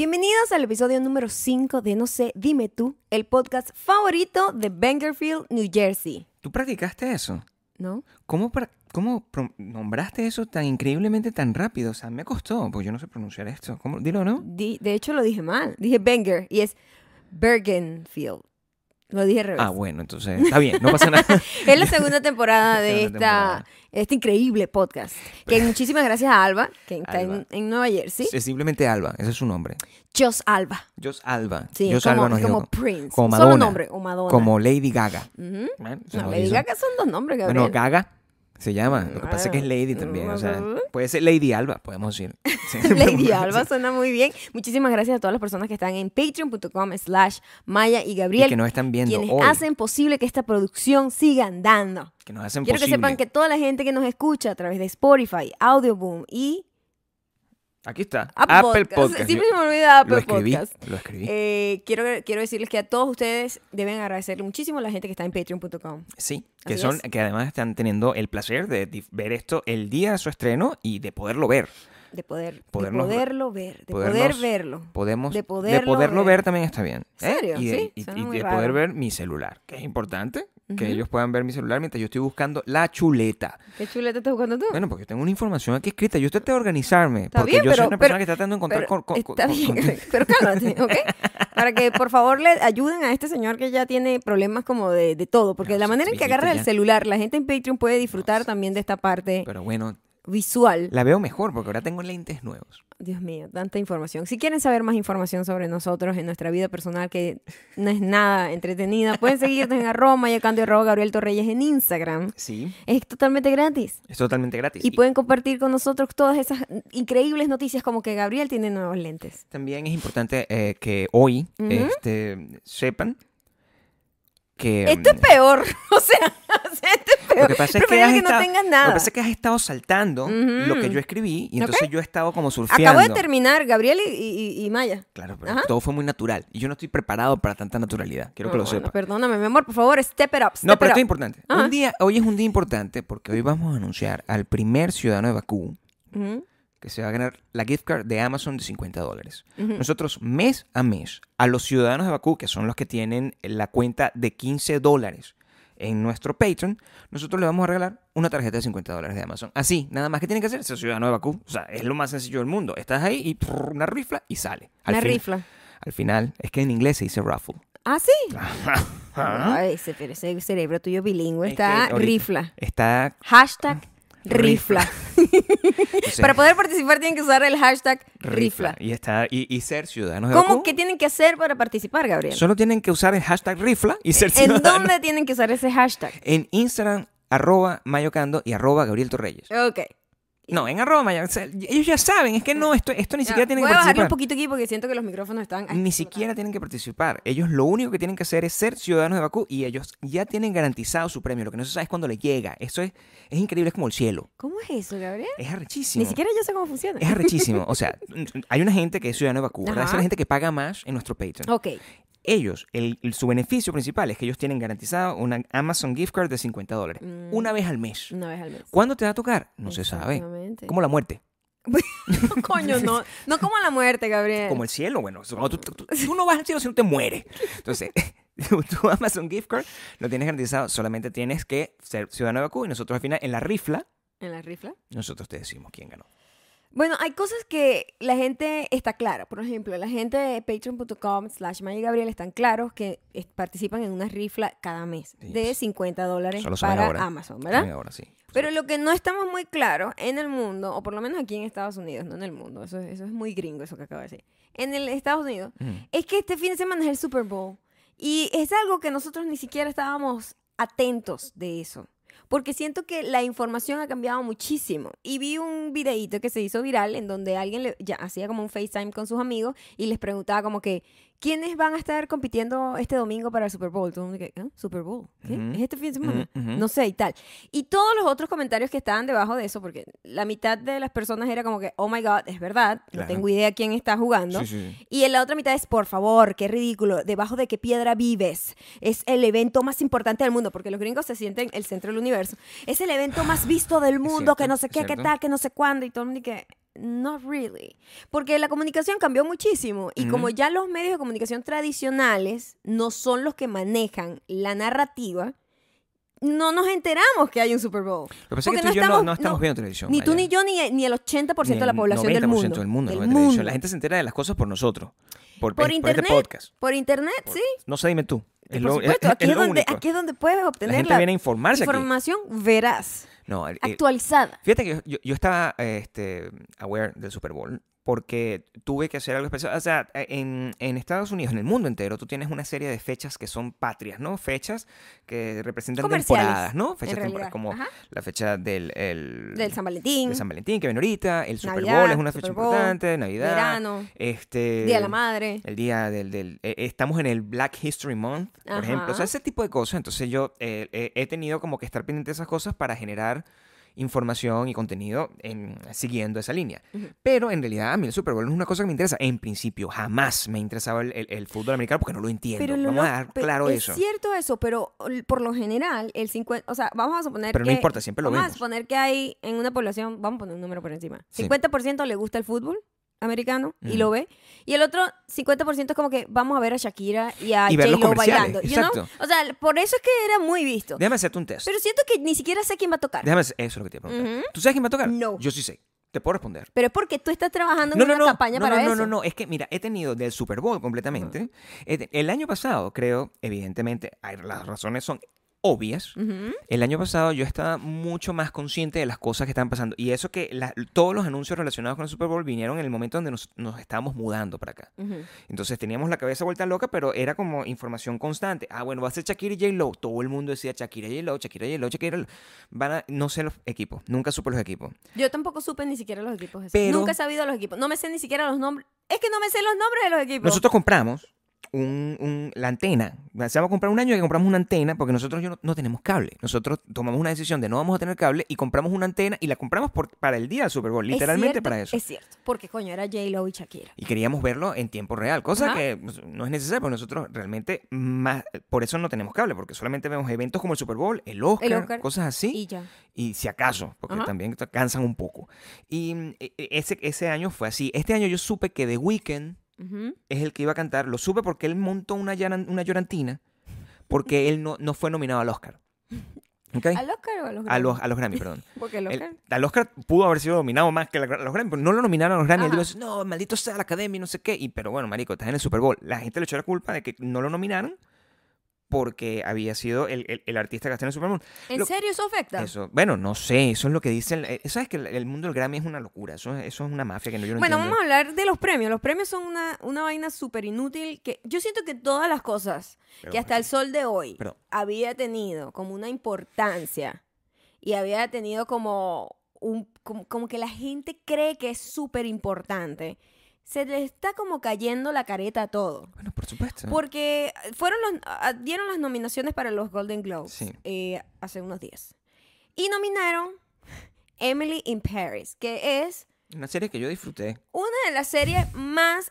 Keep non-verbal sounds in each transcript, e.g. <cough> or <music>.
Bienvenidos al episodio número 5 de No sé, dime tú, el podcast favorito de Bangerfield, New Jersey. ¿Tú practicaste eso? ¿No? ¿Cómo, cómo nombraste eso tan increíblemente tan rápido? O sea, me costó, porque yo no sé pronunciar esto. ¿Cómo? Dilo, ¿no? Di- de hecho lo dije mal. Dije Banger y es Bergenfield. Lo dije al revés. Ah, bueno, entonces está bien, no pasa nada. <laughs> Es la segunda temporada <laughs> de segunda esta, temporada. este increíble podcast. Que muchísimas gracias a Alba, que está en, Alba. en Nueva Jersey. Es simplemente Alba, ese es su nombre. Joss Alba. Joss Alba. Sí, Alba como Prince. como Solo Madonna. nombre, o Madonna. como Lady Gaga. ¿Ven? Se No, Lady hizo. Gaga son dos nombres, Gabriel. Bueno, Gaga se llama. Lo que pasa es que es Lady también. O sea, puede ser Lady Alba, podemos decir. <laughs> Lady Alba suena muy bien. Muchísimas gracias a todas las personas que están en patreon.com slash Maya y Y Gabriel. que nos están viendo quienes hoy. hacen posible que esta producción siga andando. que nos hacen Quiero que sepan que toda la gente que nos escucha a través de Spotify, Audioboom y Aquí está. Apple, Apple Podcast. Podcast. Siempre se me olvida Apple lo escribí. Podcast. Lo escribí. Eh, quiero, quiero decirles que a todos ustedes deben agradecerle muchísimo a la gente que está en patreon.com. Sí, que Así son, es. que además están teniendo el placer de ver esto el día de su estreno y de poderlo ver. De poder Podernos- de poderlo ver, de podernos- poder verlo. Podemos, De poderlo ver. ver. también está bien. ¿En ¿eh? serio? Y de, Sí, y- y de poder ver mi celular, que es importante, que Ujú. ellos puedan ver mi celular mientras yo estoy buscando la chuleta. ¿Qué chuleta estás buscando tú? Bueno, porque yo tengo una información aquí escrita. Yo traté de organizarme. Está porque bien, yo soy pero- una persona pero- que está tratando de encontrar Pero con, con- está con- bien, <laughs> pero cálmate, <laughs> ¿ok? Para que por favor le ayuden a este señor que ya tiene problemas como de, de todo, porque No, la sí, manera en que agarra el ya. celular, la gente en Patreon puede disfrutar también de esta parte Pero bueno, visual. la veo mejor porque ahora tengo lentes nuevos. Dios mío, tanta información. Si quieren saber más información sobre nosotros en nuestra vida personal, que no es nada entretenida, pueden seguirnos en <laughs> arroba y arroba Gabriel Torreyes en Instagram. Sí, Es totalmente gratis. es totalmente gratis. Y Y pueden compartir con nosotros todas esas increíbles noticias como que Gabriel tiene nuevos lentes. También es importante eh, que hoy este, sepan que... Esto es mm, peor. <laughs> O sea, esto es peor. Lo que pasa es que, has que no estado- tengas Lo nada. que pasa es que has estado saltando Ujú. lo que yo escribí y entonces yo he estado como surfeando. Acabo de terminar Gabriel y, y- y Maya. Claro, pero Ajá. todo fue muy natural y yo no estoy preparado para tanta naturalidad. Quiero que No, lo bueno, sepas. Perdóname, mi amor, por favor, step it up. Step No, pero it esto es importante. Ajá. Un día, hoy es un día importante porque hoy vamos a anunciar al primer ciudadano de Bakú Ujú, que se va a ganar la gift card de Amazon de 50 dólares. Nosotros mes a mes a los ciudadanos de Bakú, que son los que tienen la cuenta de 15 dólares en nuestro Patreon, nosotros le vamos a regalar una tarjeta de 50 dólares de Amazon. Así, nada más que tienen que hacer ser ciudadano de Bakú. O sea, es lo más sencillo del mundo. Estás ahí y prrr, una rifla y sale. Al Una fin- rifla. Al final, es que en inglés se dice raffle. Ah, sí. <laughs> Ay, ese, pero ese cerebro tuyo bilingüe Es está ahorita rifla. Está Hashtag rifla. o <laughs> sea, Para poder participar tienen que usar el hashtag rifla. Y, está, y, y ser ciudadanos de ¿Cómo Bakú. que tienen que hacer para participar, Gabriel? Solo tienen que usar el hashtag rifla y ser ¿En ciudadanos. dónde tienen que usar ese hashtag? En Instagram, arroba mayocando y arroba Gabriel Torreyes. Ok. No, en arroba Maya. o sea, ellos ya saben, es que no, esto, esto ni siquiera tienen voy que a bajarle un participar. poquito aquí porque siento que los micrófonos están... Ay, Ni siquiera tienen que participar. Ellos lo único que tienen que hacer es ser ciudadanos de Bakú y ellos ya tienen garantizado su premio. Lo que no se sabe es cuándo le llega. Eso es, es increíble, es como el cielo. ¿Cómo es eso, Gabriel? Es arrechísimo. Ni siquiera yo sé cómo funciona. Es arrechísimo. O sea, <laughs> hay una gente que es ciudadano de Bakú, ¿verdad? Esa es la gente que paga más en nuestro Patreon. Ok. Ellos, el, el- su beneficio principal es que ellos tienen garantizado una Amazon gift card de 50 dólares. Mm. Una vez al mes. Una vez al mes. ¿Cuándo te va a tocar? No se sabe. Como la muerte. No, <laughs> coño, no. No como la muerte, Gabriel. Como el cielo, bueno, tú, tú- tú no vas al cielo si no te mueres. Entonces, <laughs> tu Amazon gift card lo tienes garantizado, solamente tienes que ser ciudadano de Bakú y nosotros al final, en la rifla, ¿En la rifla? nosotros te decimos quién ganó. Bueno, hay cosas que la gente está clara. Por ejemplo, la gente de patreon.com slash Maya Gabriel están claros que es- participan en una rifla cada mes Sí, de pues, 50 dólares solo saben para ahora. Amazon, ¿verdad? Ahora sí. Pero lo que no estamos muy claros en el mundo, o por lo menos aquí en Estados Unidos, no en el mundo, eso, eso es muy gringo eso que acabo de decir. En el Estados Unidos, es que este fin de semana es el Super Bowl. Y es algo que nosotros ni siquiera estábamos atentos de eso. Porque siento que la información ha cambiado muchísimo. Y vi un videíto que se hizo viral en donde alguien le, ya hacía como un FaceTime con sus amigos y les preguntaba como que, ¿quiénes van a estar compitiendo este domingo para el Super Bowl? Todo el mundo que, ¿Ah? ¿Super Bowl? ¿Qué? ¿Es este fin de semana? No sé y tal. Y todos los otros comentarios que estaban debajo de eso, porque la mitad de las personas era como que, oh my god, es verdad, no tengo idea quién está jugando. Sí, sí, sí. Y en la otra mitad es, por favor, qué ridículo, debajo de qué piedra vives. Es el evento más importante del mundo, porque los gringos se sienten el centro del universo. Es el evento más visto del mundo, cierto, que no sé qué, qué tal, que no sé cuándo, y todo el mundo que, not really. Porque la comunicación cambió muchísimo y como ya los medios de comunicación tradicionales no son los que manejan la narrativa, no nos enteramos que hay un Super Bowl. Lo que pasa es Porque que tú no y yo estamos- no estamos no, viendo televisión. Ni tú Maya. ni yo ni, ni el 80% Ni de la población del 90% mundo. del mundo. no Del mundo. La gente se entera de las cosas por nosotros. Por, Por por internet. este podcast. Por internet, sí. No sé, dime tú. Es por lo, supuesto, es- aquí, es donde, único. aquí es donde puedes La obtener gente la viene a informarse aquí. información veraz, No, actualizada. Fíjate que yo, yo- yo estaba este, aware del Super Bowl porque tuve que hacer algo especial. O sea, en, en Estados Unidos, en el mundo entero, tú tienes una serie de fechas que son patrias, ¿no? Fechas que representan temporadas, ¿no? Fechas temporadas, como Ajá. la fecha del, el- Del San Valentín, de San Valentín, que viene ahorita, el Super Navidad, Bowl es una fecha Bowl, importante, Navidad, verano, este, Día de la Madre. el día del, del- eh, estamos en el Black History Month, por Ajá. ejemplo, o sea, ese tipo de cosas. Entonces yo eh, eh, he tenido como que estar pendiente de esas cosas para generar información y contenido en- siguiendo esa línea. Pero en realidad a mí el Super Bowl no es una cosa que me interesa. En principio, jamás me ha interesado el, el- el fútbol americano porque no lo entiendo. Pero Vamos a dar claro es eso. cierto eso, pero por lo general, el 50, o sea, vamos a suponer Pero que... no importa, siempre lo Vamos a suponer que hay en una población, vamos a poner un número por encima, Sí. 50% le gusta el fútbol americano y lo ve, y el otro 50% es como que vamos a ver a Shakira y a Y ver los bailando. you know? O sea, por eso es que era muy visto. Déjame hacerte un test. Pero siento que ni siquiera sé quién va a tocar. Déjame hacer- eso es lo que te iba a preguntar. Ujú. ¿Tú sabes quién va a tocar? No. Yo sí sé. Te puedo responder. Pero es porque tú estás trabajando en No, una no, campaña para eso. no, no, no. Es que, mira, he tenido del Super Bowl completamente. El año pasado, creo, evidentemente, hay- las razones son obvias. Ujú. El año pasado yo estaba mucho más consciente de las cosas que estaban pasando. Y eso que la- todos los anuncios relacionados con el Super Bowl vinieron en el momento donde nos, nos estábamos mudando para acá. Ujú. Entonces teníamos la cabeza vuelta loca, pero era como información constante. Ah, bueno, va a ser Shakira y J-Lo. Todo el mundo decía Shakira y J-Lo, Shakira y J-Lo, Shakira y J-Lo. Van a, no sé los equipos. Nunca supe los equipos. Yo tampoco supe ni siquiera los equipos. Pero- Nunca he sabido los equipos. No me sé ni siquiera los nombres. Es que no me sé los nombres de los equipos. Nosotros compramos un, un- la antena. Se vamos a comprar un año y compramos una antena porque nosotros yo no, no tenemos cable. Nosotros tomamos una decisión de no vamos a tener cable y compramos una antena y la compramos por- para el día del Super Bowl, Es literalmente cierto, para eso. Es cierto. Porque coño, era J-Lo y Shakira. Y queríamos verlo en tiempo real, cosa Ajá. que no es necesario porque nosotros realmente más, por eso no tenemos cable, porque solamente vemos eventos como el Super Bowl, el Oscar, Oscar, cosas así. Y ya. y si acaso, porque Ajá. también cansan un poco. Y mm, e- e- ese, ese año fue así. Este año yo supe que The Weeknd Es el que iba a cantar. Lo supe porque él montó una, una llorantina porque él no, no fue nominado al Oscar. <laughs> ¿Ok? ¿Al Oscar o a los A Grammy? los, a los Grammy, perdón. <laughs> Porque el El- Oscar. al Oscar pudo haber sido nominado más que a los Grammy, pero no lo nominaron a los Grammy. Él dijo, no, maldito sea la academia, y no sé qué. Y, pero bueno, marico, estás en el Super Bowl. La gente le echó la culpa de que no lo nominaron porque había sido el, el- el artista que está en el Super Bowl. ¿En Lo- serio eso afecta? Eso, bueno, no sé, eso es lo que dicen. eh, ¿Sabes que el, el mundo del Grammy es una locura? Eso, es- eso es una mafia que no, yo no bueno, entiendo. vamos a hablar de los premios. Los premios son una, una vaina súper inútil que yo siento que todas las cosas Pero que hasta el sol de hoy había tenido como una importancia y había tenido como, un, como, como que la gente cree que es súper importante, se le está como cayendo la careta a todo. Bueno, por supuesto. Porque fueron los, ah, dieron las nominaciones para los Golden Globes Sí. eh, hace unos días. Y nominaron Emily in Paris, que es Una serie que yo disfruté. una de las series más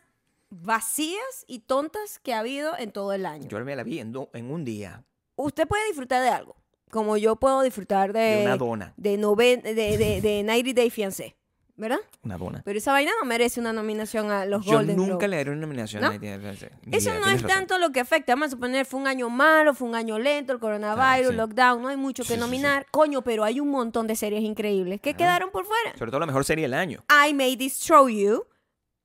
vacías y tontas que ha habido en todo el año. Yo me la vi en, do- en un día. Usted puede disfrutar de algo, como yo puedo disfrutar De de, una dona. de, noven- de, de, de 90 Day Fiancé, ¿verdad? Una dona. Pero esa vaina no merece una nominación a los Yo Golden nunca Globes. le daré una nominación ¿No? a ni Eso no es razón. tanto lo que afecta. Vamos a suponer, fue un año malo, fue un año lento, el coronavirus, sí. lockdown, no hay mucho que sí, sí. nominar. Coño, pero hay un montón de series increíbles que quedaron por fuera. Sobre todo la mejor serie del año. I May Destroy You,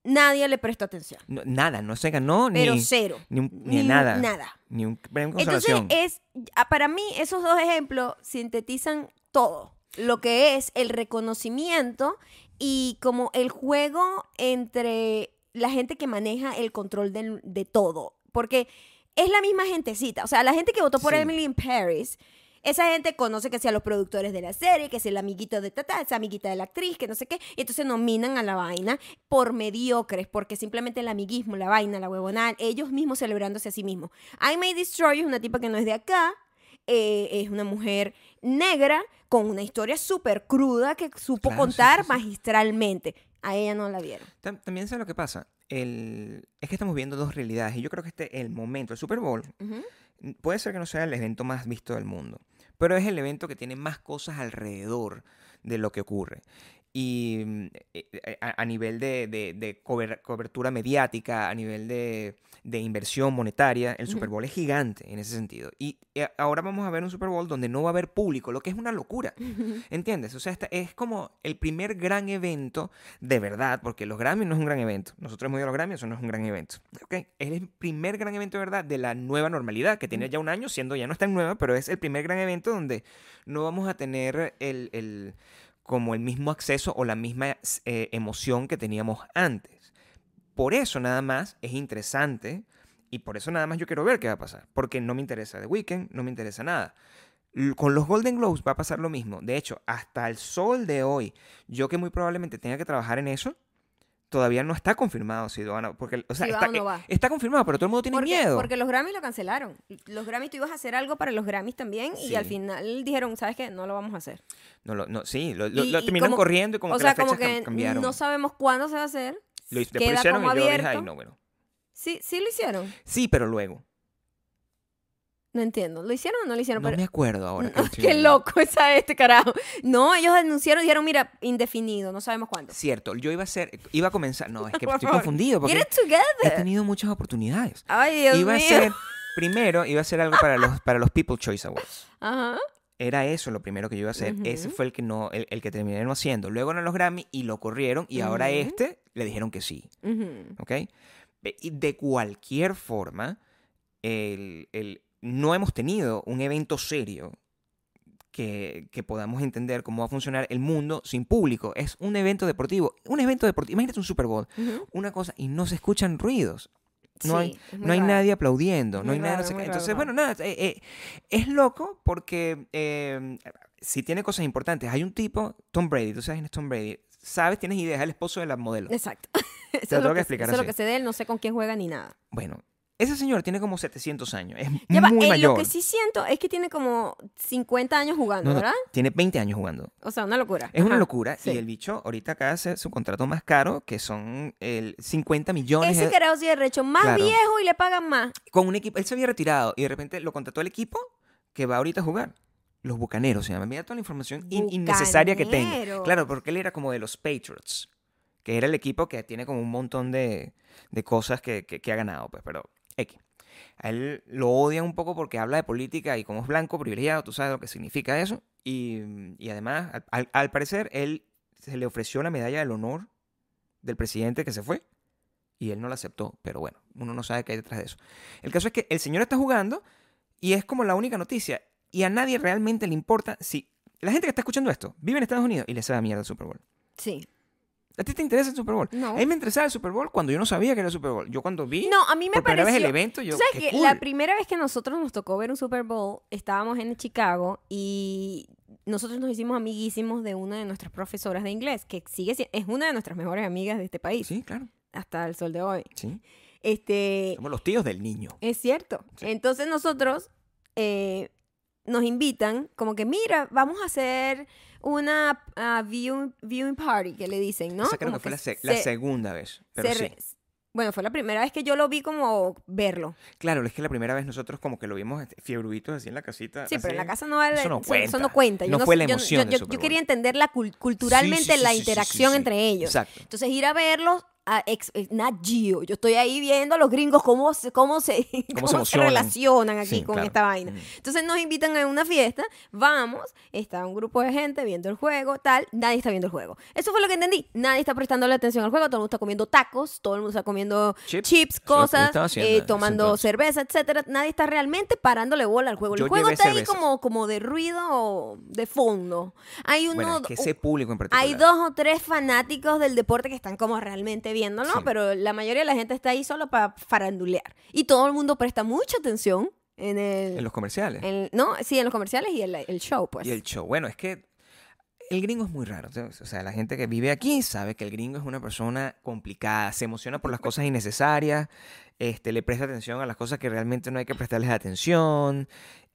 nadie le prestó atención. No- nada, no se ganó Pero ni, cero. ni, un- ni nada. Nada. Ni un premio Entonces, es, para mí, esos dos ejemplos sintetizan todo. Lo que es el reconocimiento y como el juego entre la gente que maneja el control de todo. Porque es la misma gentecita. O sea, la gente que votó por Sí. Emily in Paris, esa gente conoce que sea los productores de la serie, que es el amiguito de Tata, esa amiguita de la actriz, que no sé qué. Y entonces nominan a la vaina por mediocres, porque simplemente el amiguismo, la vaina, la huevonal, ellos mismos celebrándose a sí mismos. I May Destroy es una tipa que no es de acá, eh, es una mujer negra con una historia súper cruda que supo Claro, contar sí, sí. magistralmente. A ella no la vieron. Tam- También sabes lo que pasa. El, es que estamos viendo dos realidades. Y yo creo que este el momento, el Super Bowl, Ujú. puede ser que no sea el evento más visto del mundo, pero es el evento que tiene más cosas alrededor de lo que ocurre. Y mm, eh, eh, a, a nivel de, de- de cober- cobertura mediática, a nivel de, de inversión monetaria, el Super Bowl es gigante en ese sentido. Y ahora vamos a ver un Super Bowl donde no va a haber público, lo que es una locura. ¿Entiendes? O sea, esta- es como el primer gran evento de verdad, porque los Grammys no es un gran evento. Nosotros hemos ido a los Grammys, eso no es un gran evento. Es el primer gran evento de verdad de la nueva normalidad, que tiene ya un año, siendo ya no es tan nueva, pero es el primer gran evento donde no vamos a tener el, el- como el mismo acceso o la misma eh, emoción que teníamos antes. Por eso nada más es interesante y por eso nada más yo quiero ver qué va a pasar, porque no me interesa The Weeknd, no me interesa nada. Con los Golden Globes va a pasar lo mismo. De hecho, hasta el sol de hoy, yo que muy probablemente tenga que trabajar en eso, todavía no está confirmado si van a... Porque, o sea, Si va está, o no va. está confirmado, pero todo el mundo tiene Porque, miedo. porque los Grammys lo cancelaron. Los Grammys, tú ibas a hacer algo para los Grammys también y al final dijeron, ¿sabes qué? No lo vamos a hacer. No, lo- no, sí, lo, Y- lo y terminaron como- corriendo y como o que sea, las fechas como que cam- cambiaron. no sabemos cuándo se va a hacer. lo queda como y yo dije, abierto. ay, no, bueno. Sí, sí lo hicieron. Sí, pero luego. No entiendo. ¿Lo hicieron o no lo hicieron? No Pero- me acuerdo ahora. <laughs> estoy Qué loco <laughs> esa este carajo. No, ellos anunciaron, dijeron, mira, indefinido, no sabemos cuándo. Cierto, yo iba a ser, iba a comenzar, no, es que <laughs> Por estoy favor, confundido porque Get it he together. tenido muchas oportunidades. Ay, Dios iba a mío. ser, primero, iba a ser algo para los, para los People Choice Awards. Ajá. Era eso lo primero que yo iba a hacer. Ese fue el que no, el, el que terminé no haciendo. Luego eran los Grammy y lo corrieron y ahora Ujú. este le dijeron que sí. Ujú. ¿Ok? Y de cualquier forma, el, el- no hemos tenido un evento serio que, que podamos entender cómo va a funcionar el mundo sin público. Es un evento deportivo. Un evento deportivo. Imagínate un Super Bowl. Una cosa, y no se escuchan ruidos. No Sí, hay, es no hay nadie aplaudiendo, no hay nada. no Entonces, raro. bueno, nada, eh, eh, es loco porque eh, si tiene cosas importantes. Hay un tipo, Tom Brady, tú sabes quién es Tom Brady. Sabes, tienes idea, es el esposo de la modelo. Exacto. <laughs> Eso es lo que eso es lo que sé de él, no sé con quién juega ni nada. Bueno, ese señor tiene como 700 años, es Ya va, muy eh, mayor. Lo que sí siento es que tiene como 50 años jugando, No, no, ¿verdad? tiene 20 años jugando. O sea, una locura. Es una locura. sí. Y el bicho ahorita acaba de hacer su contrato más caro, que son el 50 millones. Ese de- carajo sí es recho, más Claro. viejo y le pagan más. con un equipo. Él se había retirado y de repente lo contrató el equipo que va ahorita a jugar. Los Bucaneros se llama. Mira toda la información in- innecesaria que. Bucaneros. Claro, porque él era como de los Patriots, que era el equipo que tiene como un montón de, de cosas que, que- que ha ganado, pues, pero X. A él lo odian un poco porque habla de política y como es blanco, privilegiado, tú sabes lo que significa eso. Y, y además, al, al- parecer, él se le ofreció la medalla del honor del presidente que se fue y él no la aceptó. Pero bueno, uno no sabe qué hay detrás de eso. El caso es que el señor está jugando y es como la única noticia. Y a nadie realmente le importa si la gente que está escuchando esto vive en Estados Unidos y le sabe mierda el Super Bowl. Sí. ¿A ti te interesa el Super Bowl? No. A mí me interesaba el Super Bowl cuando yo no sabía que era el Super Bowl. Yo cuando vi No, a mí me por pareció... vez el evento, yo. ¿Tú sabes qué la primera vez que nosotros nos tocó ver un Super Bowl, estábamos en Chicago y nosotros nos hicimos amiguísimos de una de nuestras profesoras de inglés, que sigue si- es una de nuestras mejores amigas de este país, Sí, claro. hasta el sol de hoy. Sí. Este, Somos los tíos del niño. es cierto. Sí. Entonces nosotros eh, nos invitan, como que mira, vamos a hacer una ah, viewing, viewing party, que le dicen, ¿no? Esa creo Como que fue la, se- la se- segunda vez. Pero sí. Bueno, fue la primera vez que yo lo vi como verlo. Claro, es que la primera vez nosotros como que lo vimos este, fiebruitos así en la casita. Sí, pero en la casa no vale. Eso no cuenta. Eso no cuenta. Yo No no fue sé- la emoción yo, quería entender la cul- culturalmente Sí, sí, sí, la interacción entre ellos. Exacto. Entonces ir a verlos a ex, eh, Nat Geo. Yo estoy ahí viendo a los gringos cómo se, cómo se, <laughs> cómo se relacionan aquí Sí, con claro. esta vaina. Entonces nos invitan a una fiesta, vamos, está un grupo de gente viendo el juego, tal, nadie está viendo el juego. Eso fue lo que entendí. Nadie está prestando atención al juego, todo el mundo está comiendo tacos, todo el mundo está comiendo Chips. cosas, haciendo eh, tomando cerveza, etcétera. Nadie está realmente parándole bola al juego. El Yo juego está ahí como, como de ruido de fondo. Hay uno, Bueno, es que ese público en particular. hay dos o tres fanáticos del deporte que están como realmente viéndolo, Sí. pero la mayoría de la gente está ahí solo para farandulear. Y todo el mundo presta mucha atención en el... En los comerciales. en- no, sí, en los comerciales y el, el show, pues. Y el show. Bueno, es que el gringo es muy raro. O sea, la gente que vive aquí sabe que el gringo es una persona complicada. Se emociona por las cosas innecesarias. Este, le presta atención a las cosas que realmente no hay que prestarles atención.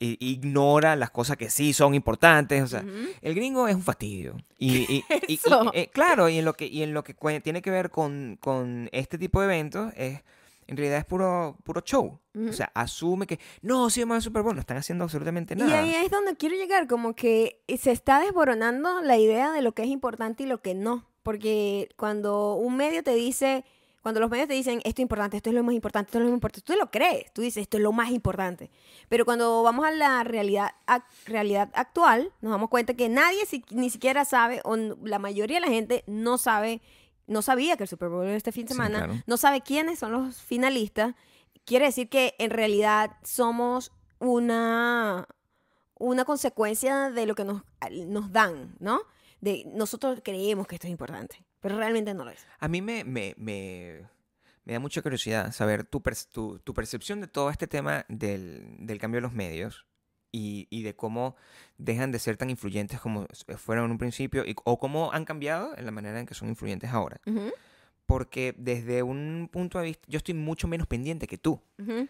i- ignora las cosas que sí son importantes. O sea, el gringo es un fastidio. Y, y- y- y- eh, claro, y en lo que, y en lo que tiene que ver con, con este tipo de eventos es en realidad es puro, puro show. O sea, asume que, no, sí vamos al Super Bowl, no están haciendo absolutamente Y nada. ahí es donde quiero llegar, como que se está desboronando la idea de lo que es importante y lo que no. Porque cuando un medio te dice, cuando los medios te dicen esto es importante, esto es lo más importante, esto es lo más importante, tú lo crees, tú dices esto es lo más importante. Pero cuando vamos a la realidad, ac- realidad actual, nos damos cuenta que nadie si- ni siquiera sabe, o la mayoría de la gente no sabe, no sabía que el Super Bowl era este fin de Sí, semana, claro. no sabe quiénes son los finalistas. Quiere decir que en realidad somos una una consecuencia de lo que nos, nos dan, ¿no? De nosotros creemos que esto es importante, pero realmente no lo es. A mí me, me, me, me da mucha curiosidad saber tu, per- tu, tu percepción de todo este tema del, del cambio de los medios y, y de cómo dejan de ser tan influyentes como s- fueron en un principio y, o cómo han cambiado en la manera en que son influyentes ahora. Ujú, Porque desde un punto de vista, yo estoy mucho menos pendiente que tú. ujú.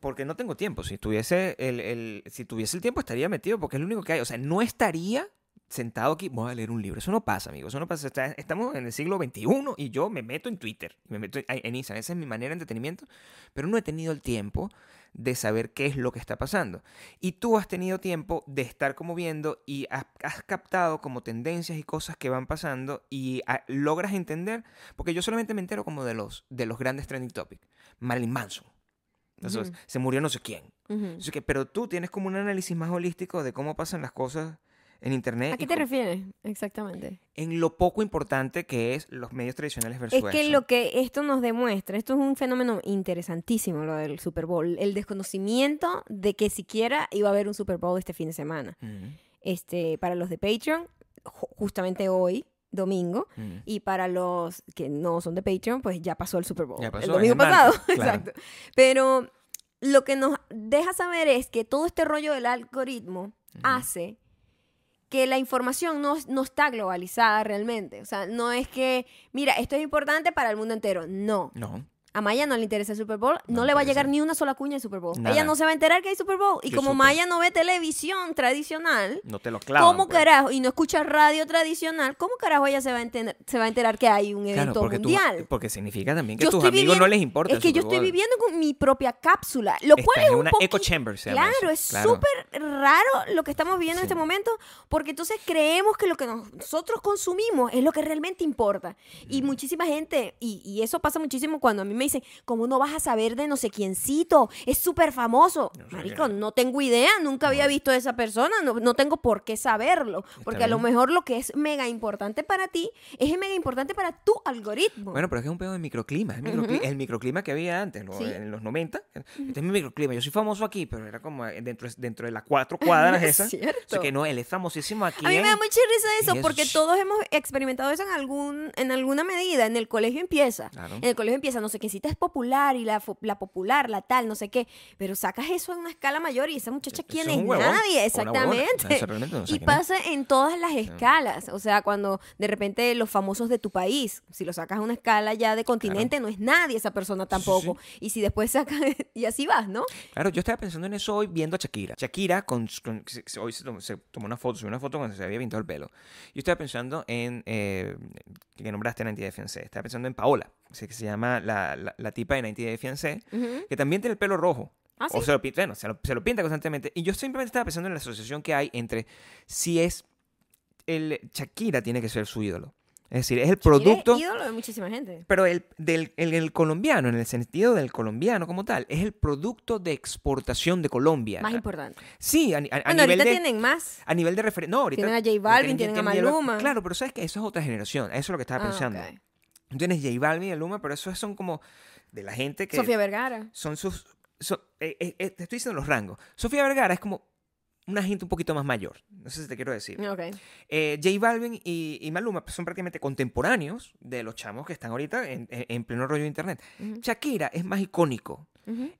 Porque no tengo tiempo. Si tuviese el, el- si tuviese el tiempo, estaría metido porque es lo único que hay. O sea, no estaría sentado aquí, voy a leer un libro. Eso no pasa, amigo. Eso no pasa. Estamos en el siglo XXI y yo me meto en Twitter, me meto en, Instagram. Esa es mi manera de entretenimiento. Pero no he tenido el tiempo de saber qué es lo que está pasando. Y tú has tenido tiempo de estar como viendo y has, has captado como tendencias y cosas que van pasando y ah, logras entender, porque yo solamente me entero como de los, de los grandes trending topics. Marilyn Manson. Se murió no sé quién. Así que, pero tú tienes como un análisis más holístico de cómo pasan las cosas en internet ¿A qué te refieres exactamente? en lo poco importante que es los medios tradicionales versus Es que eso. lo que esto nos demuestra, esto es un fenómeno interesantísimo, lo del Super Bowl, el desconocimiento de que siquiera iba a haber un Super Bowl este fin de semana. Mm, Este, para los de Patreon, ju- justamente hoy, domingo, mm. Y para los que no son de Patreon, pues ya pasó el Super Bowl. Ya pasó, el domingo pasado. <laughs> claro. Exacto. Pero lo que nos deja saber es que todo este rollo del algoritmo hace que la información no, no está globalizada realmente. O sea, no es que, mira, esto es importante para el mundo entero. No. No. A Maya no le interesa el Super Bowl, no, No le va a llegar ni una sola cuña de Super Bowl. Nada. Ella no se va a enterar que hay Super Bowl. Y Yo como supe. Maya no ve televisión tradicional, No te lo clavan. ¿Cómo pues. carajo? Y no escucha radio tradicional, ¿cómo carajo ella se va a enterar, se va a enterar que hay un Claro, evento tú- mundial? porque significa también que a tus amigos no les importa. es el que yo estoy viviendo con mi propia cápsula, lo cual es en un una poqui- echo chamber, se llama Claro, eso. es Claro. súper raro lo que estamos viviendo en Sí. este momento, porque entonces creemos que lo que nosotros consumimos es lo que realmente importa. Y muchísima gente, y, y eso pasa muchísimo cuando a mí me dicen, ¿cómo no vas a saber de no sé quiéncito? Es súper famoso. No sé Marico, es. no tengo idea, nunca había visto a esa persona, no, no tengo por qué saberlo, porque a lo mejor lo que es mega importante para ti es mega importante para tu algoritmo. Bueno, pero es que es un pedo de microclima. Ujú. el microclima que había antes, Sí. en los 90. Este es mi microclima. Yo soy famoso aquí, pero era como dentro, dentro de las cuatro cuadras Es <laughs> esas. cierto. Así que no, él es famosísimo aquí. A mí me da mucha risa eso, es- porque todos hemos experimentado eso en algún en alguna medida. En el colegio empieza. Claro. En el colegio empieza, no sé qué, es popular y la, popular, la tal, no sé qué. Pero sacas eso en una escala mayor y esa muchacha, Eso ¿quién es es? un huevón, Nadie, exactamente. No <laughs> sé y quién es. pasa en todas las escalas. O sea, cuando de repente los famosos de tu país, si lo sacas a una escala ya de continente, no es nadie esa persona tampoco. Y si después sacas, <laughs> y así vas, ¿no? Claro, yo estaba pensando en eso hoy viendo a Shakira. Shakira, con, hoy se tomó, se tomó una foto, subió una foto cuando se había pintado el pelo. Yo estaba pensando en, eh, que nombraste a 90 Day Fiancé, estaba pensando en Paola, que se llama la, la, la tipa de 90 Day Fiancé, Ujú. que también tiene el pelo rojo. Ah, O ¿sí? se lo, pinta, bueno, se, lo, se lo pinta constantemente. Y yo simplemente estaba pensando en la asociación que hay entre si es el Shakira tiene que ser su ídolo. Es decir, es el producto... Eres ídolo de muchísima gente. Pero el, del, el, el colombiano, en el sentido del colombiano como tal, es el producto de exportación de Colombia. Más importante. Sí, a, a- a Bueno, nivel ahorita de... tienen más. A nivel de referencia. No, ahorita. Tienen a J Balvin, tienen a J Balvin. Maluma. Claro, pero sabes que eso es otra generación. Eso es lo que estaba Ah, pensando. ok. Tienes J Balvin y Maluma, pero esos son como de la gente que. Sofía Vergara. Son sus. son- eh, eh, eh, te estoy diciendo los rangos. Sofía Vergara es como una gente un poquito más mayor. No sé si te quiero decir. Ok. Eh, J Balvin y, y Maluma son prácticamente contemporáneos de los chamos que están ahorita en, en- en pleno rollo de internet. Shakira es más icónico,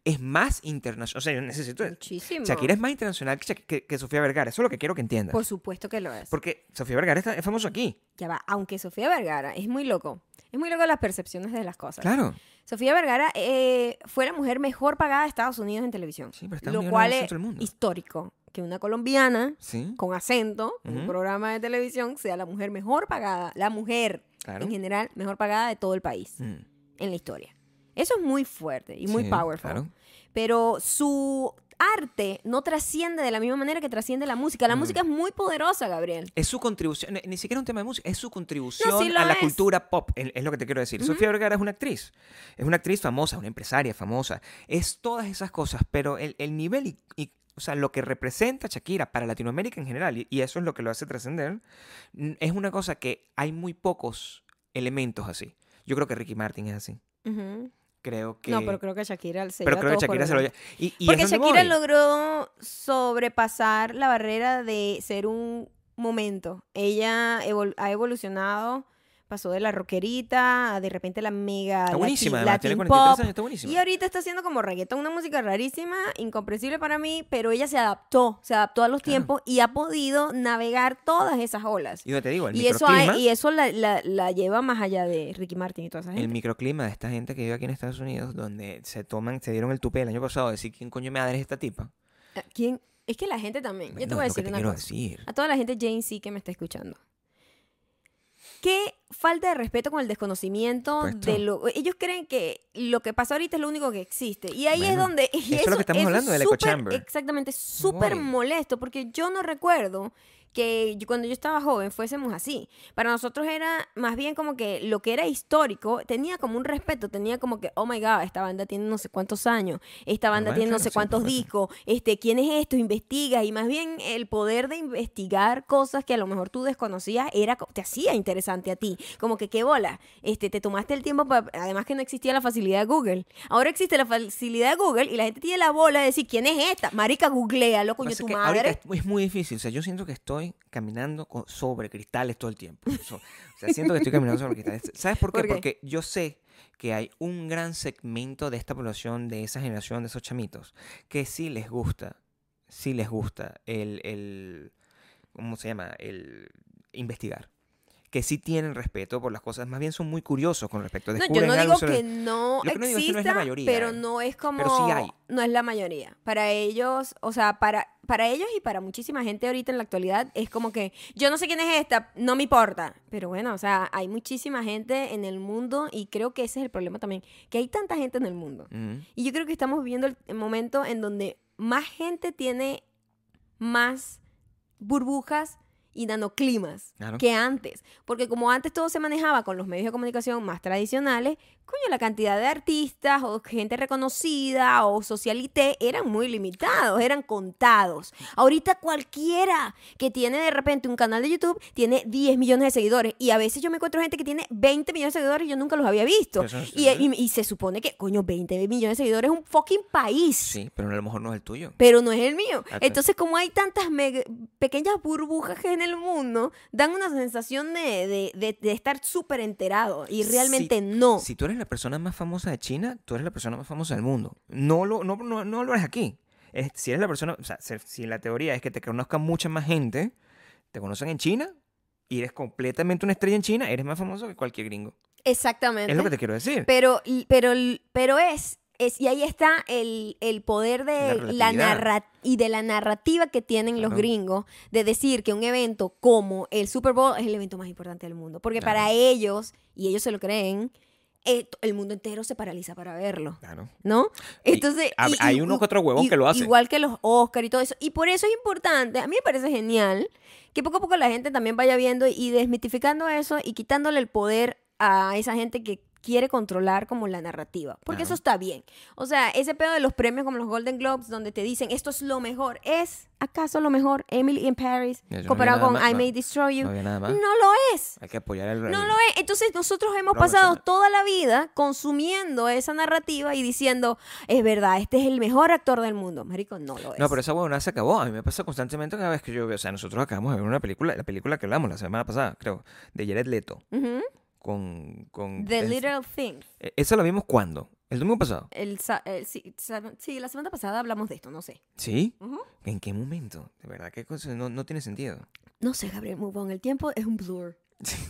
Es más internacional. O sea, yo necesito. Muchísimo. Shakira es más internacional que, que- que Sofía Vergara. Eso es lo que quiero que entiendas. Por supuesto que lo es. Porque Sofía Vergara está- es famoso aquí. Ya va, aunque Sofía Vergara es muy loco. Es muy loco las percepciones de las cosas. Claro. Sofía Vergara eh, fue la mujer mejor pagada de Estados Unidos en televisión. Sí, pero Estados lo Unidos cual es mundo. histórico. Que una colombiana Sí. con acento en un programa de televisión sea la mujer mejor pagada, la mujer Claro. en general mejor pagada de todo el país Mm. en la historia. Eso es muy fuerte y muy Sí, powerful. claro. Pero su arte no trasciende de la misma manera que trasciende la música. La Mm. música es muy poderosa, Gabriel. Es su contribución, ni, ni siquiera un tema de música, es su contribución sí a la cultura pop, es, es lo que te quiero decir. Sofía Vergara es una actriz, es una actriz famosa, una empresaria famosa, es todas esas cosas, pero el, el nivel y, y, o sea, lo que representa Shakira para Latinoamérica en general, y, y eso es lo que lo hace trascender, es una cosa que hay muy pocos elementos así. Yo creo que Ricky Martin es así. Creo que... No, pero creo que Shakira se pero creo que Shakira se lo. Y, y Porque Shakira logró sobrepasar la barrera de ser un momento. Ella evol- ha evolucionado, pasó de la rockerita a de repente la mega Está buenísima, además, tiene Latin 43 pop. años, está buenísima. Y ahorita está haciendo como reggaetón, una música rarísima, incomprensible para mí, pero ella se adaptó, se adaptó a los Claro. tiempos y ha podido navegar todas esas olas. Y te digo, el Y eso, hay- y eso la, la- la lleva más allá de Ricky Martin y toda esa el gente. microclima de esta gente que vive aquí en Estados Unidos, donde se toman, se dieron el tupé el año pasado de decir quién coño me es esta tipa. ¿Quién? Es que la gente también. Yo te voy a decir una cosa. decir. A toda la gente Jane C que me está escuchando. Qué falta de respeto con el desconocimiento Puesto. de lo... Ellos creen que lo que pasa ahorita es lo único que existe. Y ahí es donde... y eso es lo que estamos hablando del súper- chamber. Exactamente, súper molesto porque yo no recuerdo que yo- cuando yo estaba joven fuésemos así. Para nosotros era más bien como que lo que era histórico tenía como un respeto, tenía como que, oh my god, esta banda tiene no sé cuántos años, esta banda tiene no sé cuántos discos, este, quién es esto, investigas y más bien el poder de investigar cosas que a lo mejor tú desconocías era te hacía interesante a ti, como que qué bola, este, te tomaste el tiempo para, además que no existía la facilidad de Google, ahora existe la facilidad de Google y la gente tiene la bola de decir quién es esta, marica, googlealo, coño, Pasa tu ahorita madre. es muy difícil. O sea, yo siento que estoy caminando co- sobre cristales todo el tiempo. <laughs> So- o sea, siento que estoy caminando sobre cristales. ¿Sabes por qué? ¿Por qué? Porque yo sé que hay un gran segmento de esta población, de esa generación, de esos chamitos, que sí les gusta, sí les gusta el, el ¿cómo se llama? El investigar. Que sí tienen respeto por las cosas, más bien son muy curiosos con respecto a No, yo no algo digo sobre- que no que no digo que no es la exista, mayoría, pero eh. no es como... Pero sí hay. No es la mayoría. Para ellos, o sea, para, para ellos y para muchísima gente ahorita en la actualidad, es como que yo no sé quién es esta, no me importa. Pero bueno, o sea, hay muchísima gente en el mundo y creo que ese es el problema también, que hay tanta gente en el mundo. Y yo creo que estamos viviendo el momento en donde más gente tiene más burbujas y nanoclimas Claro. que antes. Porque como antes todo se manejaba con los medios de comunicación más tradicionales, coño, la cantidad de artistas o gente reconocida o socialité eran muy limitados, eran contados. Ahorita cualquiera que tiene de repente un canal de YouTube tiene 10 millones de seguidores y a veces yo me encuentro gente que tiene 20 millones de seguidores y yo nunca los había visto. Eso es- Y, y- y se supone que, coño, 20 millones de seguidores es un fucking país. Sí, pero a lo mejor no es el tuyo. Pero no es el mío. Exacto. Entonces, como hay tantas mega- pequeñas burbujas que en el mundo, dan una sensación de, de- de- de estar súper enterado. Y realmente Si- no. Si tú eres la persona más famosa de China, tú eres la persona más famosa del mundo. No lo, no, no, no lo eres aquí. Es- si eres la persona, o sea, si- la teoría es que te conozca mucha más gente, te conocen en China y eres completamente una estrella en China, eres más famoso que cualquier gringo. Exactamente. Es lo que te quiero decir. Pero, pero, pero es, es, y ahí está el, el poder de La la, narra y de la narrativa que tienen los Claro. gringos de decir que un evento como el Super Bowl es el evento más importante del mundo. Porque Claro. para ellos, y ellos se lo creen, eh, el mundo entero se paraliza para verlo. Claro. ¿no? Y Entonces, hay uno que otro huevón que lo hace. Igual que los Oscar y todo eso. Y por eso es importante, a mí me parece genial que poco a poco la gente también vaya viendo y desmitificando eso y quitándole el poder a esa gente que quiere controlar como la narrativa. Porque eso está bien. O sea, ese pedo de los premios como los Golden Globes, donde te dicen esto es lo mejor, ¿es acaso lo mejor Emily in Paris Yo no comparado nada con más, I no. May Destroy You? No había nada más. No lo es. Hay que apoyar el... No lo es. Entonces nosotros hemos Broma, pasado toda la vida consumiendo esa narrativa y diciendo, es verdad, este es el mejor actor del mundo. Marico, no lo es. No, pero esa huevona se acabó. A mí me pasa constantemente cada vez que yo veo. O sea, nosotros acabamos de ver una película, la película que hablamos la semana pasada, creo, de Jared Leto. Ujú. Con. con The es- Little Thing. eh, ¿Esa la vimos cuándo? ¿El domingo pasado? El, el- sí, sí, la semana pasada hablamos de esto, no sé. ¿Sí? Ujú. ¿En qué momento? De verdad, qué cosa. No, no tiene sentido. No sé, Gabriel Mubón, el tiempo es un blur.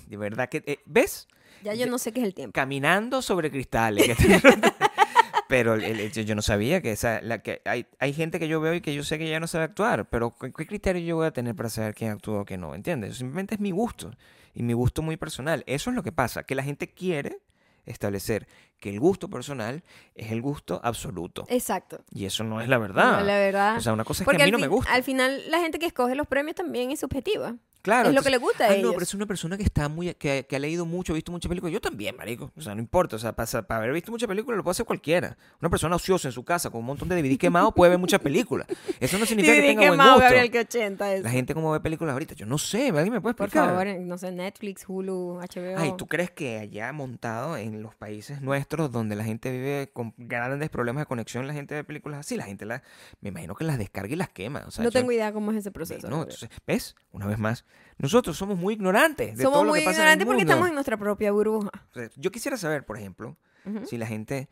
De verdad que. eh, ¿Ves? Ya yo no sé qué es el tiempo. Caminando sobre cristales. <laughs> pero el- el- yo no sabía que esa. La, que hay, hay gente que yo veo y que yo sé que ya no sabe actuar. Pero ¿qué, qué criterio yo voy a tener para saber quién actúa o quién no? ¿Entiendes? Simplemente es mi gusto. Y mi gusto muy personal. Eso es lo que pasa. Que la gente quiere establecer que el gusto personal es el gusto absoluto. Exacto. Y eso no es la verdad. No, la verdad. O sea, una cosa es Porque que a mí no me gusta. Al final, la gente que escoge los premios también es subjetiva. Claro. es lo que le gusta a Ah, no, pero es una persona que está muy, que, que ha leído mucho, ha visto muchas películas. Yo también, marico. O sea, no importa. O sea, para, para haber visto muchas películas lo puede hacer cualquiera. Una persona ociosa en su casa con un montón de DVD quemados puede ver muchas películas. Eso no significa <laughs> que tenga buen quemado, gusto. Gabriel, que 80 eso. La gente cómo ve películas ahorita. Yo no sé, ¿alguien me puede Por explicar? favor, en, no sé, Netflix, Hulu, HBO. Ay, ¿tú crees que allá montado en los países nuestros donde la gente vive con grandes problemas de conexión, la gente ve películas así? La gente las, me imagino que las descarga y las quema. O sea, no tengo idea cómo es ese proceso. no, entonces, ¿ves? Una vez más, nosotros somos muy ignorantes de Somos todo lo muy que pasa en el ignorantes porque mundo. estamos en nuestra propia burbuja. O sea, yo quisiera saber, por ejemplo, Ujú. si la gente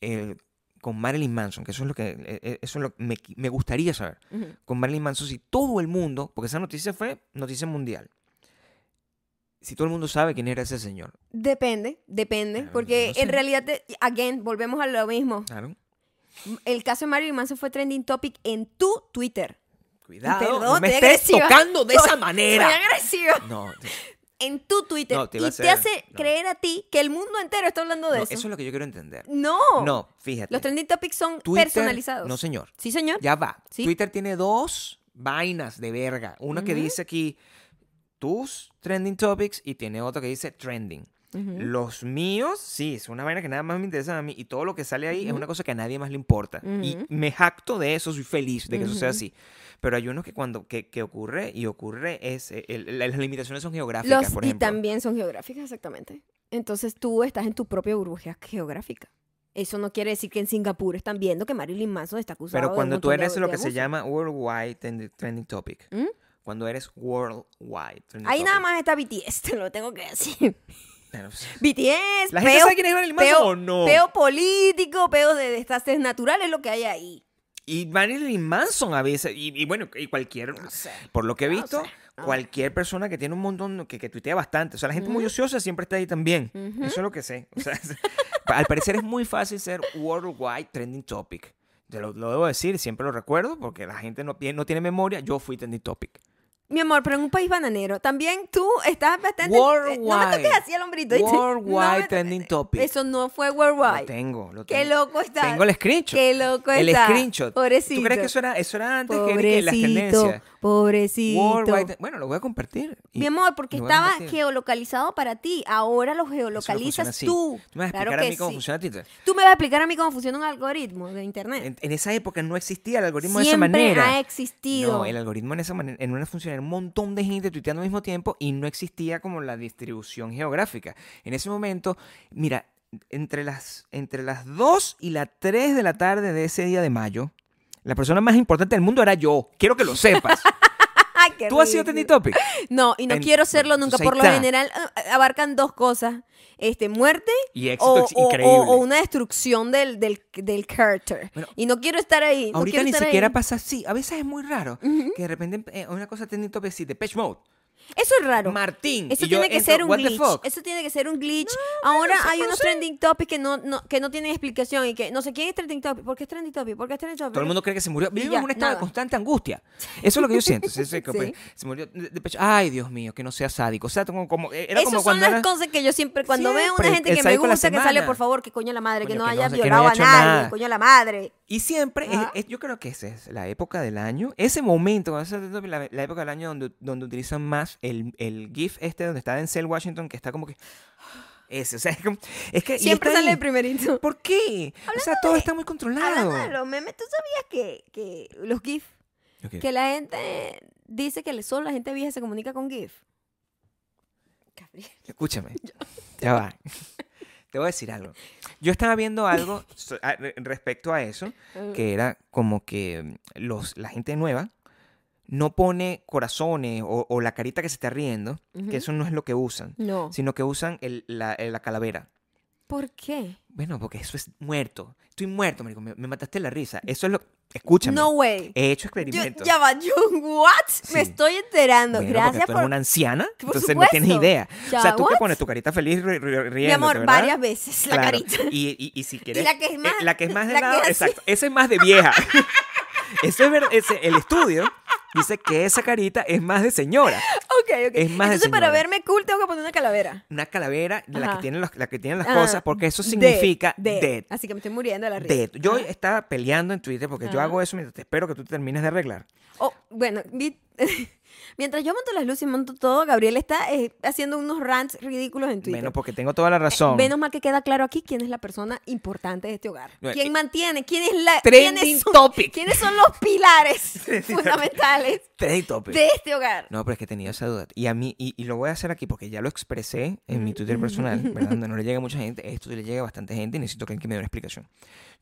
eh, con Marilyn Manson, que eso es lo que eh, eh, eso es lo que me, me gustaría saber, Ujú. con Marilyn Manson, si todo el mundo, porque esa noticia fue noticia mundial, si todo el mundo sabe quién era ese señor, Depende, depende. Claro, porque no sé. en realidad, te- again, volvemos a lo mismo. claro, El caso de Marilyn Manson fue trending topic en tu Twitter. Cuidado, Perdón, no me estés agresiva. tocando de esa Soy manera. agresiva. No, En tu Twitter. No, te y te hace no. creer a ti que el mundo entero está hablando de no, eso. eso es lo que yo quiero entender. No. No, fíjate. Los trending topics son Twitter- personalizados. No, señor. Sí, señor. Ya va. Sí. Twitter tiene dos vainas de verga. Una que dice aquí tus trending topics y tiene otra que dice trending. Los míos, sí, es una vaina que nada más me interesa a mí y todo lo que sale ahí es una cosa que a nadie más le importa. Y me jacto de eso, soy feliz de que eso sea así. Pero hay unos que cuando que, que ocurre y ocurre es eh, el- las limitaciones son geográficas, Los, por y ejemplo. también son geográficas, exactamente. Entonces tú estás en tu propia burbuja geográfica. Eso no quiere decir que en Singapur están viendo que Marilyn Manson está acusado Pero de un cuando tú montón de- eres lo de que se llama worldwide trending, topic. ¿Mm? Cuando eres worldwide trending Ahí nada topic. más está BTS, te lo tengo que decir. <laughs> BTS, ¿La gente peo, sabe quién es Marilyn Manson peo- o no? peo político, peo de desastres naturales, lo que hay ahí. Y Marilyn Manson a veces, y, y bueno, y cualquier, por lo que he No visto, sé, no. cualquier persona que tiene un montón, que, que tuitea bastante, o sea, la gente muy ociosa siempre está ahí también. Eso es lo que sé. O sea, <laughs> al parecer es muy fácil ser worldwide trending topic. Te lo, lo debo decir, siempre lo recuerdo, porque la gente no, no tiene memoria, yo fui trending topic. Mi amor, pero en un país bananero, también tú estás bastante... Worldwide. eh, No me toques así al hombrito. Worldwide No me- trending topic. Eso no fue Lo worldwide. tengo, lo Qué tengo. loco está. Tengo el screenshot. Qué loco el está. screenshot. Pobrecito. ¿Tú crees que eso era, eso era antes que, que las Pobrecito. tendencias? Pobrecito. Worldwide. Bueno, lo voy a compartir. Mi amor, porque lo a estaba geolocalizado para ti. Ahora lo geolocalizas tú. ¿Tú me vas a Claro explicar a que mí cómo sí. funciona Twitter? Tú me vas a explicar a mí cómo funciona un algoritmo de internet. En, en esa época no existía el algoritmo de esa Siempre manera. ha existido. No, el algoritmo en esa manera, en una función un montón de gente tuiteando al mismo tiempo y no existía como la distribución geográfica. En ese momento, mira, entre las, entre las 2 y las 3 de la tarde de ese día de mayo, la persona más importante del mundo era yo. Quiero que lo sepas. <laughs> Qué ¿Tú has sido trending topic? <laughs> No, y no En- quiero serlo nunca. Por lo general ah, abarcan dos cosas. Este, muerte Y éxito o, ex- o- increíble. o- o una destrucción del, del, del character. Bueno, y no quiero estar ahí. no Ahorita quiero ni siquiera ahí. pasa así. A veces es muy raro que de repente eh, una cosa trending topic así, de Pitch Mode. Eso es raro. Martín. Eso tiene que entro, ser un "What the glitch. fuck?". Eso tiene que ser un glitch. Ahora no sé, hay no unos sé. trending topics que no, no, que no tienen explicación y que no sé quién es trending topic. ¿Por qué es trending topic? ¿Por qué es trending topic? Todo el mundo cree que se murió. Vivimos en un estado nada. de constante angustia. Eso es lo que yo siento. Sí, sí, <laughs> que, pues, Sí. Se murió de- pecho. Ay, Dios mío, que no sea sádico. O sea, como, como- era Esas como son cuando las era... cosas que yo siempre, cuando veo Siempre, una gente que me gusta, que sale, por favor, que coño la madre, que Coño, no que no haya que violado haya a nadie, nada. coño la madre. Y siempre, es- Ajá. es- yo creo que esa es la época del año, ese momento, la, la época del año donde, donde utilizan más el, el GIF este donde está Denzel Washington, que está como que... <gasps> Ese, o sea, <laughs> es, como- es que... Siempre sale ahí. el primerito. ¿Por qué? O sea, todo está muy controlado. Hablando de los memes, ¿tú sabías que, que los GIF, que la gente dice que solo la gente vieja se comunica con GIF? Gabriel. Escúchame. <laughs> Ya va. Te voy a decir algo. Yo estaba viendo algo <laughs> respecto a eso, que era como que los, la gente nueva no pone corazones o, o la carita que se está riendo, Ujú. que eso no es lo que usan, No. sino que usan el- la, la calavera. ¿Por qué? Bueno, porque eso es muerto. Estoy muerto, marico. Me, me mataste la risa. Eso es lo... Escúchame. No way. He hecho Yo, experimentos. ya va, yo, what? Me Sí. estoy enterando. Bueno, Gracias tú eres por... una anciana, Por entonces no tienes supuesto. idea. Ya, o sea, tú what? pones tu carita feliz ri- ri- riéndote, Mi amor, ¿verdad? varias veces la Claro. carita. Y, y, y si quieres. la que es eh, más- la que es más de lado, exacto. Esa es más de vieja. <laughs> Ese es ver- ese- el estudio dice que esa carita es más de señora. <laughs> Ok, ok. Es más de Entonces, para señora. verme cool, tengo que poner una calavera. Una calavera, la que Ajá. tiene, los- la que tiene las Ah, cosas, porque eso significa dead. dead. Así que me estoy muriendo de la risa. Dead. Yo estaba peleando en Twitter porque yo hago eso mientras te espero que tú te termines de arreglar. Oh, bueno, vi- <laughs> mientras yo monto las luces y monto todo, Gabriel está eh, haciendo unos rants ridículos en Twitter. Bueno, porque tengo toda la razón. Menos mal que queda claro aquí quién es la persona importante de este hogar. ¿Quién eh, mantiene? ¿Quién es la, Trending quiénes son, topic. ¿Quiénes son los pilares <laughs> fundamentales <laughs> Trending topic. de este hogar? No, pero es que he tenido esa duda. Y a mí, y, y lo voy a hacer aquí porque ya lo expresé en mi Twitter personal, ¿verdad? <laughs> Donde no le llega mucha gente. Esto le llega a bastante gente y necesito que alguien me dé una explicación.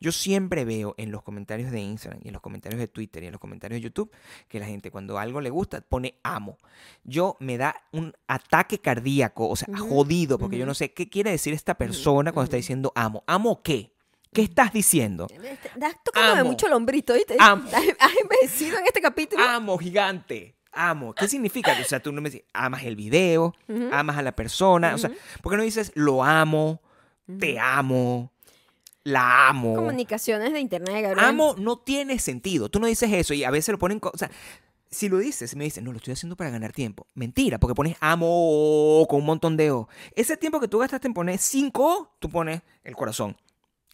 Yo siempre veo en los comentarios de Instagram y en los comentarios de Twitter y en los comentarios de YouTube que la gente cuando algo le gusta pone amo. Yo me da un ataque cardíaco, o sea, jodido, porque yo no sé qué quiere decir esta persona cuando está diciendo amo. ¿Amo qué? ¿Qué estás diciendo? Estás tocándome Amo. mucho el hombrito, ¿viste? Amo. <laughs> Has envejecido en este capítulo. Amo, gigante. Amo. ¿Qué significa? O sea, tú no me dices, amas el video, amas a la persona. O sea, ¿por qué no dices lo amo, te amo, la amo? Comunicaciones de internet, Gabriel. Amo no tiene sentido. Tú no dices eso y a veces lo ponen. O sea, si lo dices, me dicen, no, lo estoy haciendo para ganar tiempo. Mentira, porque pones amo con un montón de O. Ese tiempo que tú gastaste en poner 5 O, tú pones el corazón.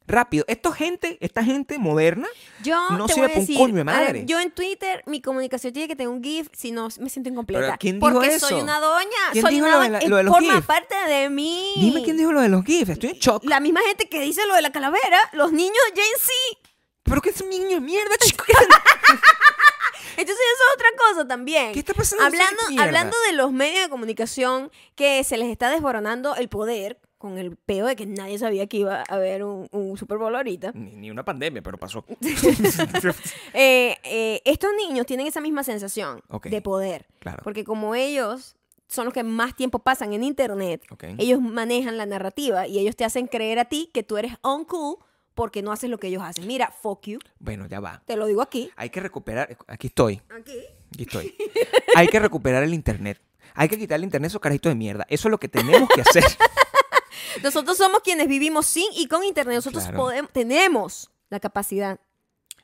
Rápido. Esto gente, esta gente moderna, Yo no sirve voy a pa' un coño de ver, madre. yo en Twitter mi comunicación tiene que tener un GIF, si no me siento incompleta. Pero ¿quién dijo porque soy una doña, ¿Quién soy dijo una lo de la- lo de los forma GIF? parte de mí. dime quién dijo lo de los GIFs. Estoy en shock. La misma gente que dice lo de la calavera, los niños de Gen Z. Pero que es un niño de mierda, <laughs> chico. <laughs> Entonces eso es otra cosa también. ¿Qué está pasando? Hablando, hablando de los medios de comunicación que se les está desboronando el poder con el peo de que nadie sabía que iba a haber un, un Super Bowl ahorita. Ni, ni una pandemia, pero pasó. <laughs> Eh, eh, estos niños tienen esa misma sensación de poder. Claro. Porque como ellos son los que más tiempo pasan en internet, ellos manejan la narrativa y ellos te hacen creer a ti que tú eres uncool porque no haces lo que ellos hacen. Mira, fuck you, Bueno, ya va. te lo digo aquí. Hay que recuperar. Aquí estoy. Aquí. Aquí estoy. Hay que recuperar el internet. Hay que quitar el internet esos carajitos de mierda. Eso es lo que tenemos que hacer. <laughs> <laughs> Nosotros somos quienes vivimos sin y con internet. Nosotros Claro. podemos, tenemos la capacidad.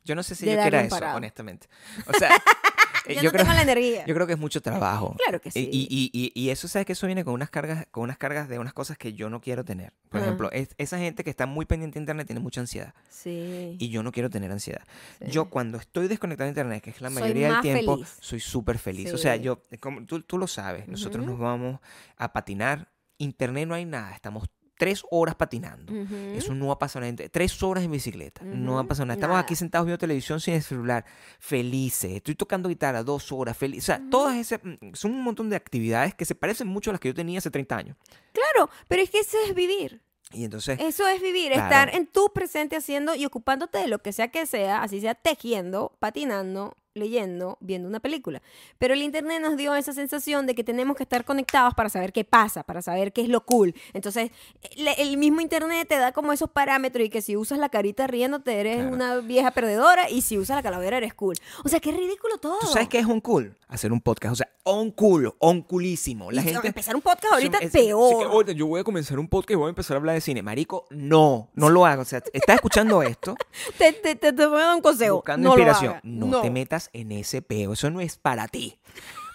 Yo no sé si yo quiera eso, honestamente. O sea, <laughs> eh, Yo, yo, no creo, tengo la energía. yo creo que es mucho trabajo. Claro que sí. Y, y- y- y eso, ¿sabes que Eso viene con unas cargas, con unas cargas de unas cosas que yo no quiero tener. Por ejemplo, es- esa gente que está muy pendiente de internet tiene mucha ansiedad. Sí. Y yo no quiero tener ansiedad. Sí. Yo cuando estoy desconectado de internet, que es la mayoría del tiempo, feliz. soy súper feliz. O sea, yo, como tú, tú lo sabes, nosotros nos vamos a patinar. Internet no hay nada. Estamos tres horas patinando. Eso no ha pasado nada. Tres horas en bicicleta. No ha pasado nada. Estamos nada. aquí sentados viendo televisión sin el celular. Felices. Estoy tocando guitarra dos horas. Feliz. O sea, todas esas mm, son un montón de actividades que se parecen mucho a las que yo tenía hace 30 años. Claro, pero es que eso es vivir. Y entonces, Eso es vivir, Claro. estar en tu presente haciendo y ocupándote de lo que sea que sea, así sea tejiendo, patinando, leyendo, viendo una película. Pero el internet nos dio esa sensación de que tenemos que estar conectados para saber qué pasa, para saber qué es lo cool. Entonces, le- el mismo internet te da como esos parámetros y que si usas la carita riéndote eres Claro. una vieja perdedora y si usas la calavera eres cool. O sea, qué ridículo todo. ¿tú sabes qué es un cool? Hacer un podcast. O sea, on cool, on coolísimo. La Y gente... empezar un podcast ahorita Es- peor. sí que, "Oye, yo voy a comenzar un podcast y voy a empezar a hablar de cine. Marico, no, no lo hago. O sea, estás escuchando esto, <laughs> Te, te, te, te voy a dar un consejo. buscando no lo inspiración. hagas. No, te metas en ese peo. Eso no es para ti.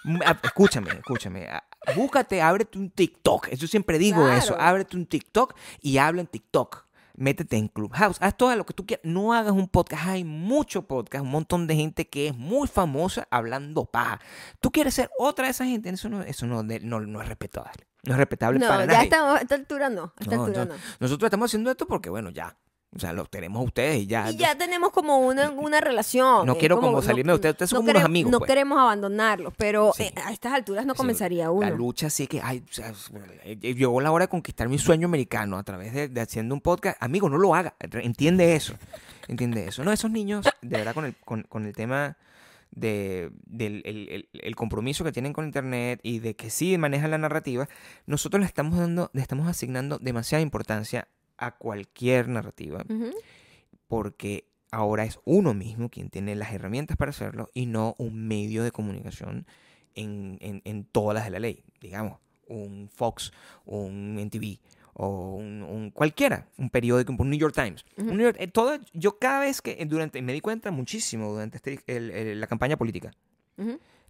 Mm, ah, Escúchame, escúchame. Ah, Búscate, ábrete un TikTok. Yo siempre digo Claro. eso. Ábrete un TikTok y habla en TikTok. Métete en Clubhouse. Haz todo lo que tú quieras. No hagas un podcast. Hay mucho podcast. Un montón de gente que es muy famosa hablando paja. Tú quieres ser otra de esa gente. Eso no, eso no, de- no, no es respetable. No es respetable No, para ya nadie. a esta, a esta altura no. A esta altura no. Nosotros estamos haciendo esto porque, bueno, ya. O sea, los tenemos a ustedes y ya. Y ya tenemos como una, una relación. No eh, quiero como salirme de ustedes, ustedes son como unos amigos, No pues. queremos abandonarlos, pero Sí. eh, a estas alturas no Sí, comenzaría La uno. lucha sí que, ay, o sea, eh, llegó la hora de conquistar mi sueño americano a través de, de haciendo un podcast. Amigo, no lo haga. Entiende eso. Entiende eso. No, esos niños, de verdad, con el, con, con el tema de, del el, el- el compromiso que tienen con Internet y de que sí manejan la narrativa, nosotros le estamos dando, le estamos asignando demasiada importancia a cualquier narrativa. Porque ahora es uno mismo quien tiene las herramientas para hacerlo y no un medio de comunicación en, en- en todas las de la ley. Digamos, un Fox, un NTV o un, un cualquiera, un periódico, un New York Times. Un New York- eh, todo, yo cada vez que durante, me di cuenta muchísimo durante este- el- el- la campaña política.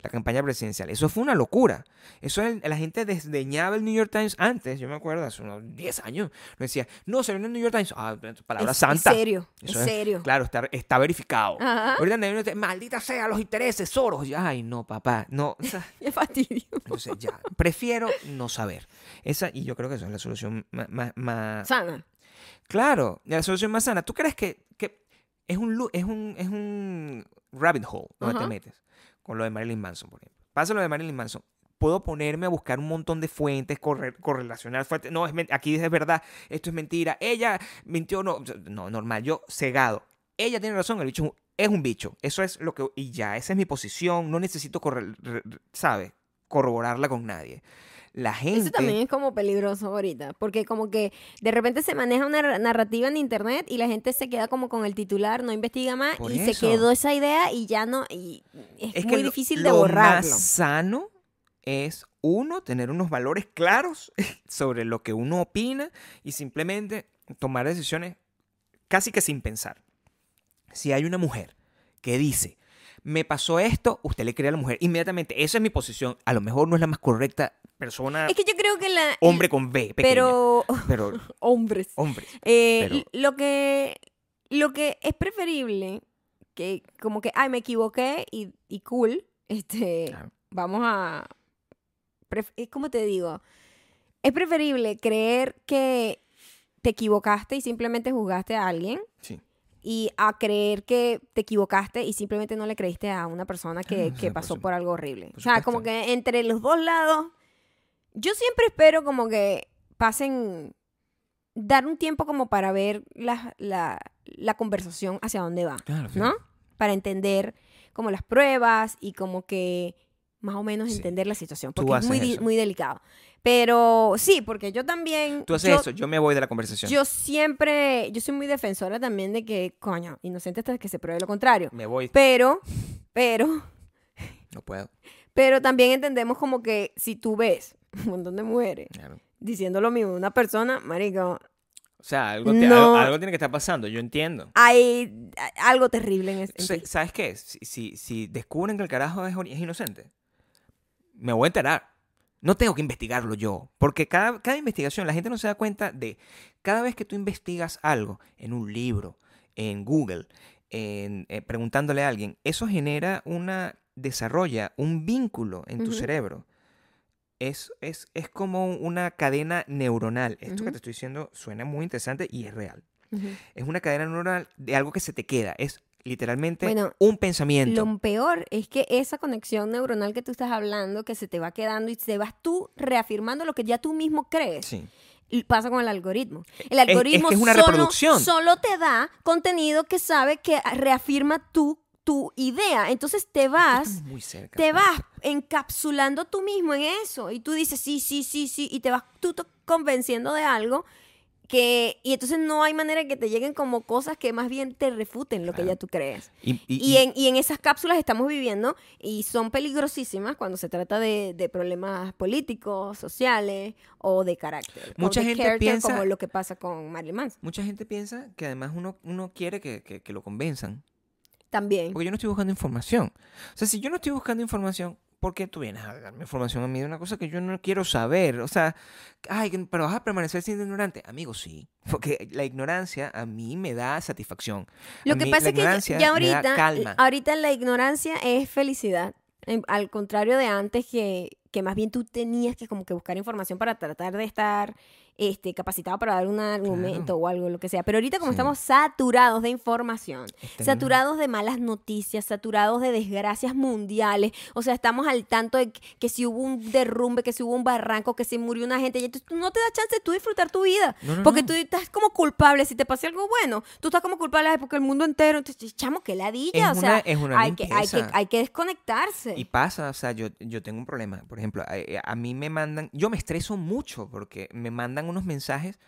La campaña presidencial. Eso fue una locura. Eso el- la gente desdeñaba el New York Times antes, yo me acuerdo, hace unos 10 años. No decía, no, se viene el New York Times. Ah, palabra Es- santa. En serio, Eso en es- serio. Claro, está, está verificado. Ajá. Ahorita en el New York Times, maldita sea los intereses, Soros. Ay, no, papá, no. <laughs> o sea, Qué fastidio. entonces ya, prefiero no saber. Esa, y yo creo que esa es la solución más, más, más- Sana. Claro, la solución más sana. ¿Tú crees que, que es, un, es, un, es un rabbit hole donde te metes? Con lo de Marilyn Manson, por ejemplo. Pasa lo de Marilyn Manson. Puedo ponerme a buscar un montón de fuentes, corre- correlacionar fuentes. No, es, aquí es verdad, esto es mentira. Ella mintió, no. No, normal. Yo, cegado. Ella tiene razón, el bicho es un- bicho. Eso es lo que. Y ya, esa es mi posición. No necesito, corre- re- re- ¿sabes? Corroborarla con nadie. La gente. Eso también es como peligroso ahorita, porque como que de repente se maneja una ra- narrativa en internet y la gente se queda como con el titular, no investiga más Por y eso. se quedó esa idea y ya no, y es, Es muy que lo- difícil de lo borrarlo. más sano es uno tener unos valores claros <laughs> sobre lo que uno opina y simplemente tomar decisiones casi que sin pensar. Si hay una mujer que dice, me pasó esto, usted le cree a la mujer inmediatamente. Esa es mi posición. A lo mejor no es la más correcta persona, Es que yo creo que la... hombre con B, pequeña, pero... <laughs> pero <laughs> Hombres. hombre. Eh, Pero- Lo que lo que es preferible que como que ay me equivoqué y, y cool <laughs> este vamos a eh, cómo te digo es preferible creer que te equivocaste y simplemente juzgaste a alguien Sí. y a creer que te equivocaste y simplemente no le creíste a una persona que, Ah, que pasó por algo horrible. Por o sea, como que entre los dos lados, yo siempre espero como que pasen, dar un tiempo como para ver la, la, la conversación hacia dónde va, Claro, sí. ¿no? Para entender como las pruebas y como que más o menos Sí. entender la situación, porque es muy, muy delicado. Pero sí, porque yo también... Tú haces yo- eso, yo me voy de la conversación. yo siempre, yo soy muy defensora también de que, coño, inocente hasta que se pruebe lo contrario. me voy. Pero, pero, No puedo. pero también entendemos como que si tú ves <laughs> un montón de mujeres Claro. diciendo lo mismo de una persona, marico, O sea, algo, te- No. algo- algo tiene que estar pasando, yo entiendo. hay algo terrible en, es- en Sa- ti. ¿Sabes qué? Si, si, si descubren que el carajo es, es inocente, me voy a enterar. No tengo que investigarlo yo. Porque cada, cada investigación, la gente no se da cuenta de cada vez que tú investigas algo en un libro, en Google, en, eh, preguntándole a alguien, eso genera una, desarrolla un vínculo en tu cerebro. Es, es, es como una cadena neuronal. Esto que te estoy diciendo suena muy interesante y es real. Es una cadena neuronal de algo que se te queda. Es literalmente Bueno, un pensamiento. Lo peor es que esa conexión neuronal que tú estás hablando, que se te va quedando y te vas tú reafirmando lo que ya tú mismo crees. Sí. Pasa con el algoritmo. El es algoritmo que es una solo, reproducción. solo te da contenido que sabe que reafirma tu, tu idea. Entonces te vas, muy cerca. te vas encapsulando tú mismo en eso. Y tú dices, sí, sí, sí, sí. Y te vas tú convenciendo de algo que... Y entonces no hay manera de que te lleguen como cosas que más bien te refuten lo que ya tú crees. Y, y- Y, y- en, y en esas cápsulas estamos viviendo y son peligrosísimas cuando se trata de, de problemas políticos, sociales o de carácter. Mucha gente piensa- Como lo que pasa con Marilyn Manson. mucha gente piensa que además uno, uno quiere que, que- que lo convenzan. También. Porque yo no estoy buscando información. O sea, si yo no estoy buscando información, ¿por qué tú vienes a darme información a mí de una cosa que yo no quiero saber? O sea, ay, pero vas a permanecer siendo ignorante. Amigo, sí. <laughs> Porque la ignorancia a mí me da satisfacción. A Lo que mí pasa es que ya, ahorita, calma. ahorita la ignorancia es felicidad. En- al contrario de antes que, que más bien tú tenías que como que buscar información para tratar de estar este, capacitado para dar un argumento o algo, lo que sea. Pero ahorita como Sí. estamos saturados de información, Este, saturados de malas noticias, saturados de desgracias mundiales. O sea, estamos al tanto de que, que si hubo un derrumbe, que si hubo un barranco, que si murió una gente. Y tú no te da chance tú disfrutar tu vida. No, no, porque no. tú estás como culpable. Si te pasa algo bueno, tú estás como culpable "Ay, porque el mundo entero. Entonces, chamo, qué ladilla. Es o sea, una- es una hay, que, hay, que, hay que desconectarse. Y pasa, o sea, yo, yo tengo un problema. Por ejemplo, a, a mí me mandan, yo me estreso mucho porque me mandan unos mensajes.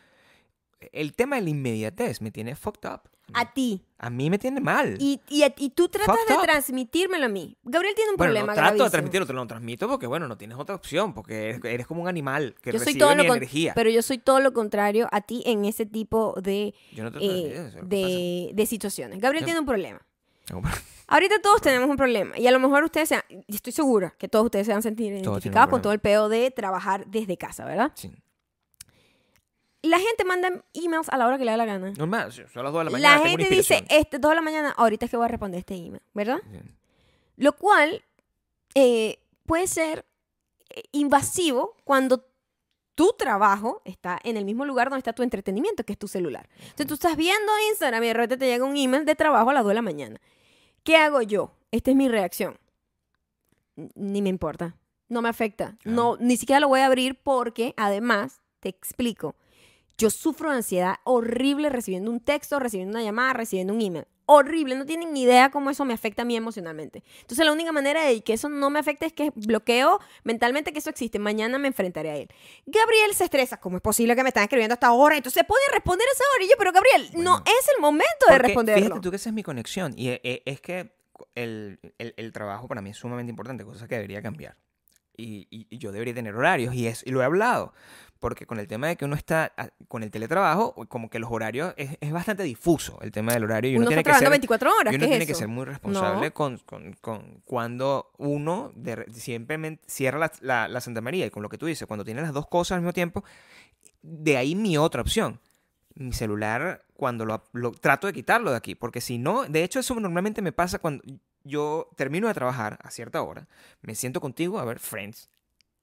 El tema de la inmediatez me tiene fucked up. a ti. A mí me tiene mal. Y, y, y tú tratas Fucked de up. transmitírmelo a mí. Gabriel tiene un bueno, problema no trato de gravísimo. transmitirlo, te lo transmito porque, bueno, no tienes otra opción, porque eres, eres como un animal que Yo soy recibe todo mi lo energía. Pero yo soy todo lo contrario a ti en ese tipo de, yo no trato de eh, de, de situaciones. Gabriel Yo- tiene un problema. <laughs> Ahorita todos tenemos un problema y a lo mejor ustedes sean, estoy segura que todos ustedes se van a sentir tienen un identificados con todo el peo de trabajar desde casa, ¿verdad? Sí. La gente manda emails a la hora que le da la gana. Normal, son las 2 de la mañana. La gente dice, este, 2 de la mañana, ahorita es que voy a responder este email, ¿verdad? Lo cual eh, puede ser eh, invasivo cuando tu trabajo está en el mismo lugar donde está tu entretenimiento, que es tu celular. Entonces tú estás viendo Instagram y de repente te llega un email de trabajo a las 2 de la mañana. ¿Qué hago yo? Esta es mi reacción. Ni me importa. No me afecta. No, ni siquiera lo voy a abrir porque, además, te explico, yo sufro de ansiedad horrible recibiendo un texto, recibiendo una llamada, recibiendo un email. Horrible, no tienen ni idea cómo eso me afecta a mí emocionalmente. Entonces la única manera de que eso no me afecte es que bloqueo mentalmente que eso existe. Mañana me enfrentaré a él. Gabriel se estresa. ¿Cómo es posible que me están escribiendo hasta ahora? Entonces puede responder a esa hora. Y yo, pero Gabriel, no Bueno. es el momento de responderlo. Fíjate tú que esa es mi conexión. Y eh, es que el, el- el trabajo para mí es sumamente importante, cosa que debería cambiar. Y, y- y yo debería tener horarios, y, es, y lo he hablado. Porque con el tema de que uno está con el teletrabajo, como que los horarios es, es bastante difuso el tema del horario. Y uno, Uno tiene está que ser, 24 horas. y uno ¿qué es tiene que ser muy responsable No. con, con- con cuando uno de re- simplemente cierra la, la- la Santa María. Y con lo que tú dices, cuando tienes las dos cosas al mismo tiempo, de ahí mi otra opción. Mi celular, cuando lo, lo- trato de quitarlo de aquí, porque si no, de hecho eso normalmente me pasa cuando yo termino de trabajar a cierta hora, me siento contigo a ver Friends,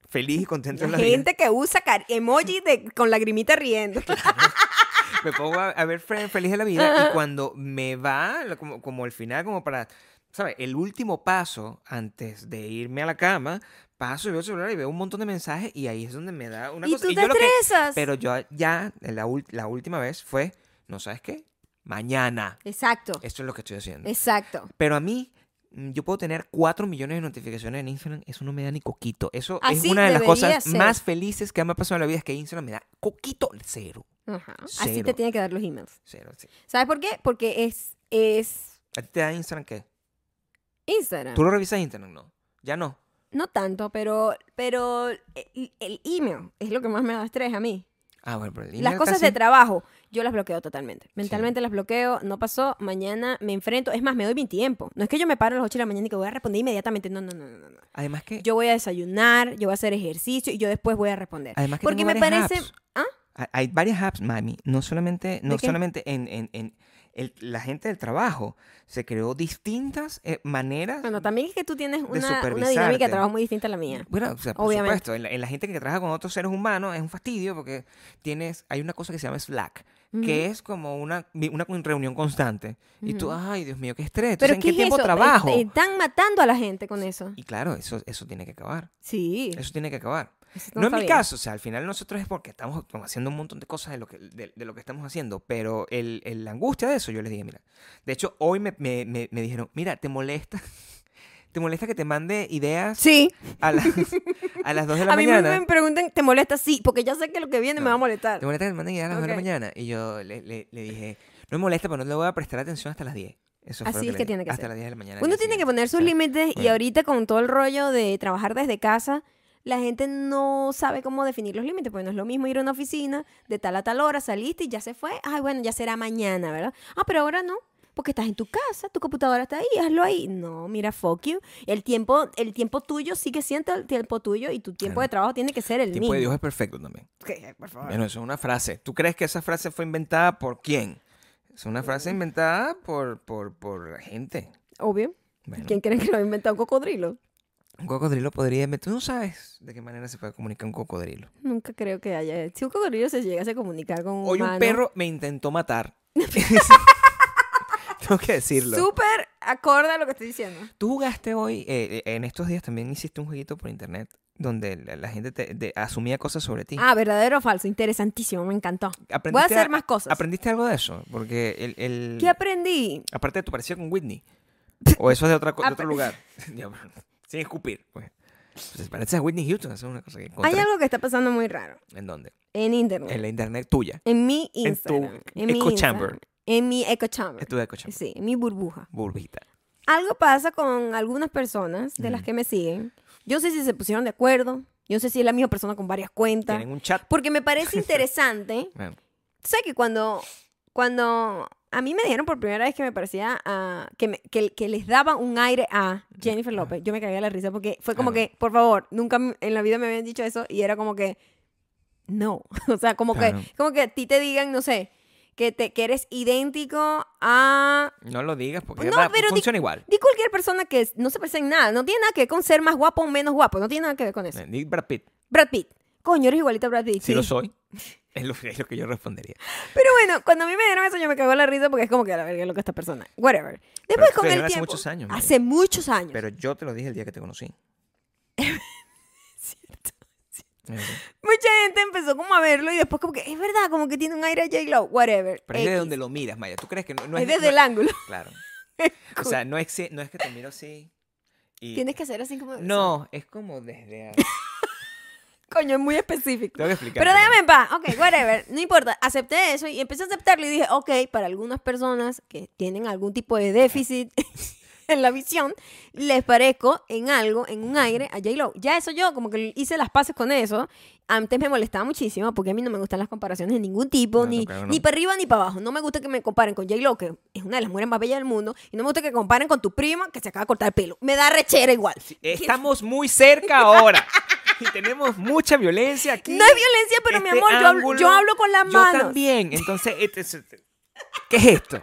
feliz y contento en la vida. gente que usa emoji de, con lagrimita riendo. <laughs> Me pongo a, a ver feliz de la vida y cuando me va, como, como el final, como para, ¿sabes? El último paso antes de irme a la cama, paso y veo el celular y veo un montón de mensajes y ahí es donde me da una y cosa. tú y te yo lo que- estresas. Pero yo ya, la, la última vez fue, ¿no sabes qué? Mañana. Exacto. Esto es lo que estoy haciendo. Exacto. Pero a mí, yo puedo tener 4 millones de notificaciones en Instagram. Eso no me da ni coquito. Eso Así es una de las cosas ser. más felices que me ha pasado en la vida. Es que Instagram me da coquito cero. Ajá. Así te tiene que dar los emails. Cero, sí. ¿Sabes por qué? Porque es, es ¿A ti te da Instagram qué? Instagram. ¿Tú lo revisas Instagram? No. Ya no. No tanto, pero, pero el, el email es lo que más me da estrés a mí. Ah, bueno, pero el Las email cosas casi- de trabajo, yo las bloqueo totalmente. Mentalmente las bloqueo, no pasó, mañana me enfrento. Es más, me doy mi tiempo. No es que yo me paro a las 8 de la mañana y que voy a responder inmediatamente. No, no, no, no. no. Además que... Yo voy a desayunar, yo voy a hacer ejercicio y yo después voy a responder. además que Porque me parece... apps. ¿Ah? Hay- varias apps, mami. No solamente, no solamente en, en- en el- la gente del trabajo. Se creó distintas eh, maneras Bueno, también es que tú tienes una, una dinámica de trabajo muy distinta a la mía. Bueno, o sea, por Obviamente. supuesto, en la, en la gente que trabaja con otros seres humanos es un fastidio porque tienes, hay una cosa que se llama Slack, que es como una, una reunión constante. Y tú, ay, Dios mío, qué estrés. Pero ¿en ¿qué qué es tiempo eso? trabajo? Están matando a la gente con eso. Y claro, eso, eso tiene que acabar. Sí. Eso tiene que acabar. No, en mi caso, o sea, al final nosotros es porque estamos haciendo un montón de cosas de lo que, de, de lo que estamos haciendo, pero el, el- la angustia de eso, yo les dije, mira, de hecho, hoy me, me- me- me dijeron, mira, ¿te molesta? <laughs> ¿Te molesta que te mande ideas Sí. a, las a las 2 de la <laughs> A mí me, mañana? me preguntan, ¿te molesta? Sí, porque ya sé que lo que viene me va a molestar. ¿Te molesta que te manden ideas a las 2 de la mañana? Y yo le, le- le dije, no me molesta, pero no le voy a prestar atención hasta las 10. Eso Así es que dije, tiene que Hasta ser. las 10 de la mañana. Uno tiene que poner sus límites y ahorita con todo el rollo de trabajar desde casa, la gente no sabe cómo definir los límites, porque no es lo mismo ir a una oficina de tal a tal hora, saliste y ya se fue, ay, bueno, ya será mañana, ¿verdad? Ah, pero ahora no, porque estás en tu casa, tu computadora está ahí, hazlo ahí. No, mira, fuck you. El tiempo, el tiempo tuyo sigue siendo el tiempo tuyo y tu tiempo Claro. de trabajo tiene que ser el El tiempo mismo. de Dios es perfecto también. Ok, por favor. Bueno, eso es una frase. ¿Tú crees que esa frase fue inventada por quién? Es una frase inventada por, por, por la gente. Obvio. Bueno, ¿Quién cree que lo ha inventado un cocodrilo? Un cocodrilo podría. Tú no sabes de qué manera se puede comunicar un cocodrilo. Nunca creo que haya. Si un cocodrilo se llegase a comunicar con un Hoy un perro me intentó matar. <laughs> <laughs> Tengo que decirlo. Súper acorde a lo que estoy diciendo. Tú jugaste hoy, eh, eh, en estos días también hiciste un jueguito por internet donde la, la gente te, asumía cosas sobre ti. Ah, verdadero o falso. Interesantísimo, me encantó. Voy a ¿Aprendiste hacer más cosas. ¿Aprendiste algo de eso? Porque el... el- ¿Qué aprendí? aparte de tu parecido con Whitney. <laughs> O eso es de, otra, de otro lugar. Sin escupir. Pues. Pues, pareces a Whitney Houston. Eso es una cosa que Hay algo que está pasando muy raro. ¿En dónde? En internet. En la internet tuya. En mi En tu Instagram. En, mi echo Instagram. chamber. En mi echo chamber. Es tu de coche. Sí, en mi burbuja. Burbujita. Algo pasa con algunas personas de las que me siguen. Yo sé si se pusieron de acuerdo. Yo sé si es la misma persona con varias cuentas. Tienen un chat. Porque me parece <laughs> interesante Bueno, sé que cuando, cuando a mí me dijeron por primera vez que me parecía ah, que, me- que, que les daba un aire a Jennifer López. Yo me cagué de la risa porque fue como Claro. que, por favor, nunca en la vida me habían dicho eso y era como que, no. <laughs> o sea, como Claro. que como que a ti te digan, no sé, que, te, que eres idéntico a... No lo digas porque No, va- pero di- funciona igual. Di cualquier persona que no se parece en nada. No tiene nada que ver con ser más guapo o menos guapo. No tiene nada que ver con eso. Di Brad Pitt. Brad Pitt. Coño, eres igualito a Brad Pitt. Si sí. lo soy, <laughs> es lo, es lo que yo respondería. Pero bueno, cuando a mí me dieron eso, yo me cago en la risa porque es como que a la verga lo que esta persona. Whatever. Después con el dieron hace tiempo. muchos años. Hace muchos años. Pero yo te lo dije el día que te conocí. <laughs> Eh, Mucha gente empezó como a verlo y después como que es verdad, como que tiene un aire a J-Lo, whatever. Pero es de donde lo miras, Maya. ¿Tú crees que no, no es es, desde no- el ángulo. <laughs> Claro. O sea, no es, que- no es que te miro así y... Tienes que hacer así como... No, es como desde... Coño, es muy específico. Tengo que explicar. Pero déjame en paz. Ok, whatever. No importa. Acepté eso y empecé a aceptarlo y dije, ok, para algunas personas que tienen algún tipo de déficit <laughs> en la visión, les parezco en algo, en un aire, a J-Lo. Ya eso yo como que hice las paces con eso. Antes me molestaba muchísimo porque a mí no me gustan las comparaciones de ningún tipo, No, no, ni, claro, no. ni para arriba ni para abajo. No me gusta que me comparen con J-Lo, que es una de las mujeres más bellas del mundo, y no me gusta que comparen con tu prima que se acaba de cortar el pelo. Me da rechera igual. Estamos muy cerca ahora. Y tenemos mucha violencia aquí. No es violencia, pero mi Este amor, yo hablo, yo hablo con las Yo manos. también. Entonces, este es- ¿qué es esto?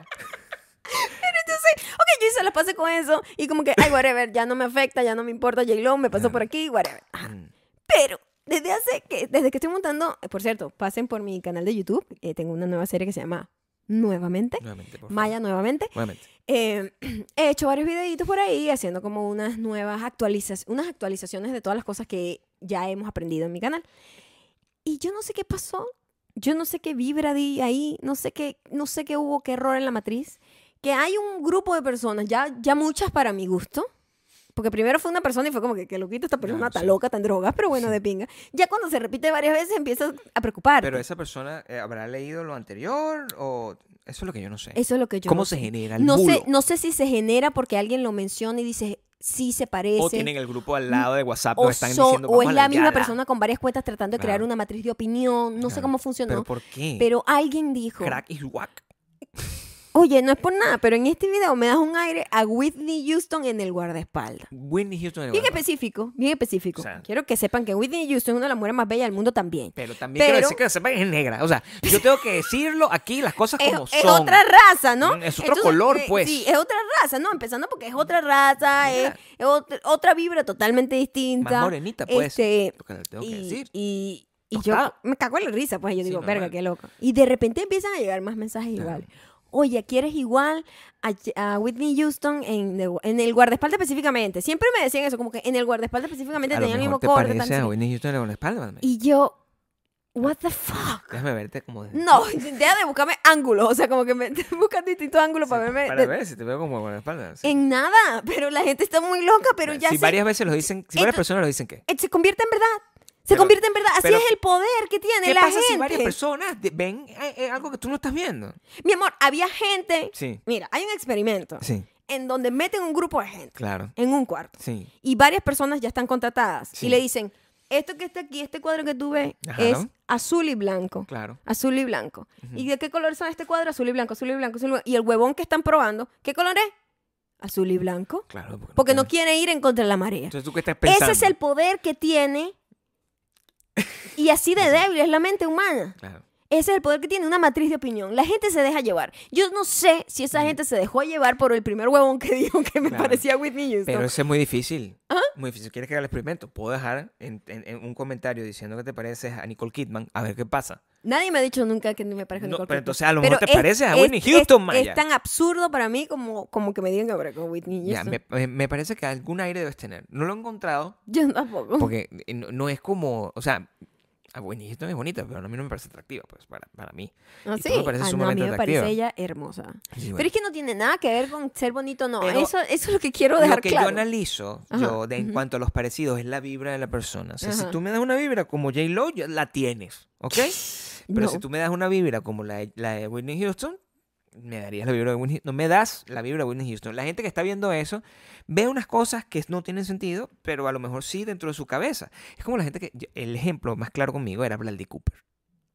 Ok, yo hice las pases con eso y como que, ay, whatever, ya no me afecta, ya no me importa, J-Lo me pasó por aquí, whatever. Mm. Pero desde hace que, desde que estoy montando, por cierto, pasen por mi canal de YouTube, eh, tengo una nueva serie que se llama Nuevamente, Nuevamente. Maya Nuevamente. Nuevamente. Eh, <clears throat> he hecho varios videitos por ahí haciendo como unas nuevas actualizaciones, unas actualizaciones de todas las cosas que ya hemos aprendido en mi canal. Y yo no sé qué pasó, yo no sé qué vibra di ahí, no sé qué, no sé qué hubo, qué error en la matriz, que hay un grupo de personas, ya, ya muchas para mi gusto, porque primero fue una persona y fue como que, que loquito esta persona, Ah, está sí. loca, en drogas, pero bueno, de pinga. Ya cuando se repite varias veces empieza a preocuparte. Pero esa persona eh, habrá leído lo anterior o eso es lo que yo no sé. Eso es lo que yo ¿Cómo no se sé. genera el no bulo? sé, no sé si se genera porque alguien lo menciona y dice, sí se parece. o tienen el grupo al lado de WhatsApp o, están son- diciendo o "Vamos es la misma limpiarla". persona con varias cuentas tratando de crear Claro. una matriz de opinión. No sé cómo funcionó. ¿Pero Pero, por qué? alguien dijo, Crack is whack. Oye, no es por nada, pero en este video me das un aire a Whitney Houston en el guardaespaldas. Whitney Houston. en el Bien guardaespaldas. específico, bien específico. O sea- Quiero que sepan que Whitney Houston es una de las mujeres más bellas del mundo también. Pero también quiero decir que sepan que es negra. O sea, yo tengo que decirlo aquí las cosas Es, como es son. otra raza, ¿no? Mm, es otro color, eh, pues. Sí, es otra raza, ¿no? Empezando porque es otra raza, es, es otra, otra vibra totalmente distinta. Más morenita, pues. Este, Lo que le tengo que y, decir. y, y yo me cago en la risa, pues yo Sí, digo, normal. verga, qué loco. Y de repente empiezan a llegar más mensajes iguales. Oye, ¿quieres igual a, a Whitney Houston en, en el guardaespaldas específicamente? Siempre me decían eso, como que en el guardaespaldas específicamente A lo tenían el mismo te corte. parece a. Whitney Houston en la espalda. Y yo, what the fuck? Déjame verte como... de- No, <laughs> deja de buscarme ángulos, o sea, como que me <laughs> buscan distintos ángulos para verme. Para de- ver si te veo como con la espalda. sí. En nada, pero la gente está muy loca, pero ya si se, varias veces lo dicen, si varias personas lo dicen, ¿qué? eh, se convierte en verdad. Se Pero- convierte en verdad. Así pero- es el poder que tiene ¿Qué la pasa gente. si varias personas ven eh, eh, algo que tú no estás viendo? Mi amor, había gente. Sí, Mira, hay un experimento sí, en donde meten un grupo de gente claro, en un cuarto sí. y varias personas ya están contratadas Sí. y le dicen: Esto que está aquí, este cuadro que tú ves, Ajá. es azul y blanco. Claro. Azul y blanco. ¿Y de qué color son este cuadro? Azul y blanco, azul y blanco, azul y blanco. Y el huevón que están probando, ¿qué color es? Azul y blanco. Claro. Porque no puedes. quiere ir en contra de la marea. Entonces, ¿tú qué estás pensando? Ese es el poder que tiene. Y así de débil es la mente humana. Claro. Ese es el poder que tiene una matriz de opinión. La gente se deja llevar. Yo no sé si esa gente se dejó llevar por el primer huevón que <laughs> dijo que me Claro. parecía Whitney Houston. Pero eso es muy difícil. ¿Ah? Muy difícil. ¿Quieres que haga el experimento? Puedo dejar en, en- en un comentario diciendo que te pareces a Nicole Kidman, a ver qué pasa. Nadie me ha dicho nunca que me parezca No, Nicole pero Kidman. entonces a lo mejor te es- pareces a es- Whitney es- Houston, es, Maya. tan absurdo para mí como, como que me digan que me con Whitney Ya, Houston. me, me- me parece que algún aire debes tener. No lo he encontrado Yo tampoco. porque eh, no, no es como, o sea, a Whitney Houston es bonita, pero a mí no me parece atractiva, pues, para, para mí. ¿Ah, y tú sí? me pareces Ah, no, a mí me parece atractiva. ella hermosa. Sí, Pero bueno. es que no tiene nada que ver con ser bonito, no. Pero Eso, eso es lo que quiero dejar lo que claro. yo analizo, Ajá, yo, de, en cuanto a los parecidos, es la vibra de la persona. O sea, si tú me das una vibra como J-Lo, la tienes, ¿ok? <laughs> Pero No. si tú me das una vibra como la de Whitney Houston, me darías la vibra de Whitney No me das la vibra de Whitney Houston. La gente que está viendo eso ve unas cosas que no tienen sentido, pero a lo mejor sí dentro de su cabeza. Es como la gente que... El ejemplo más claro conmigo era Bradley Cooper.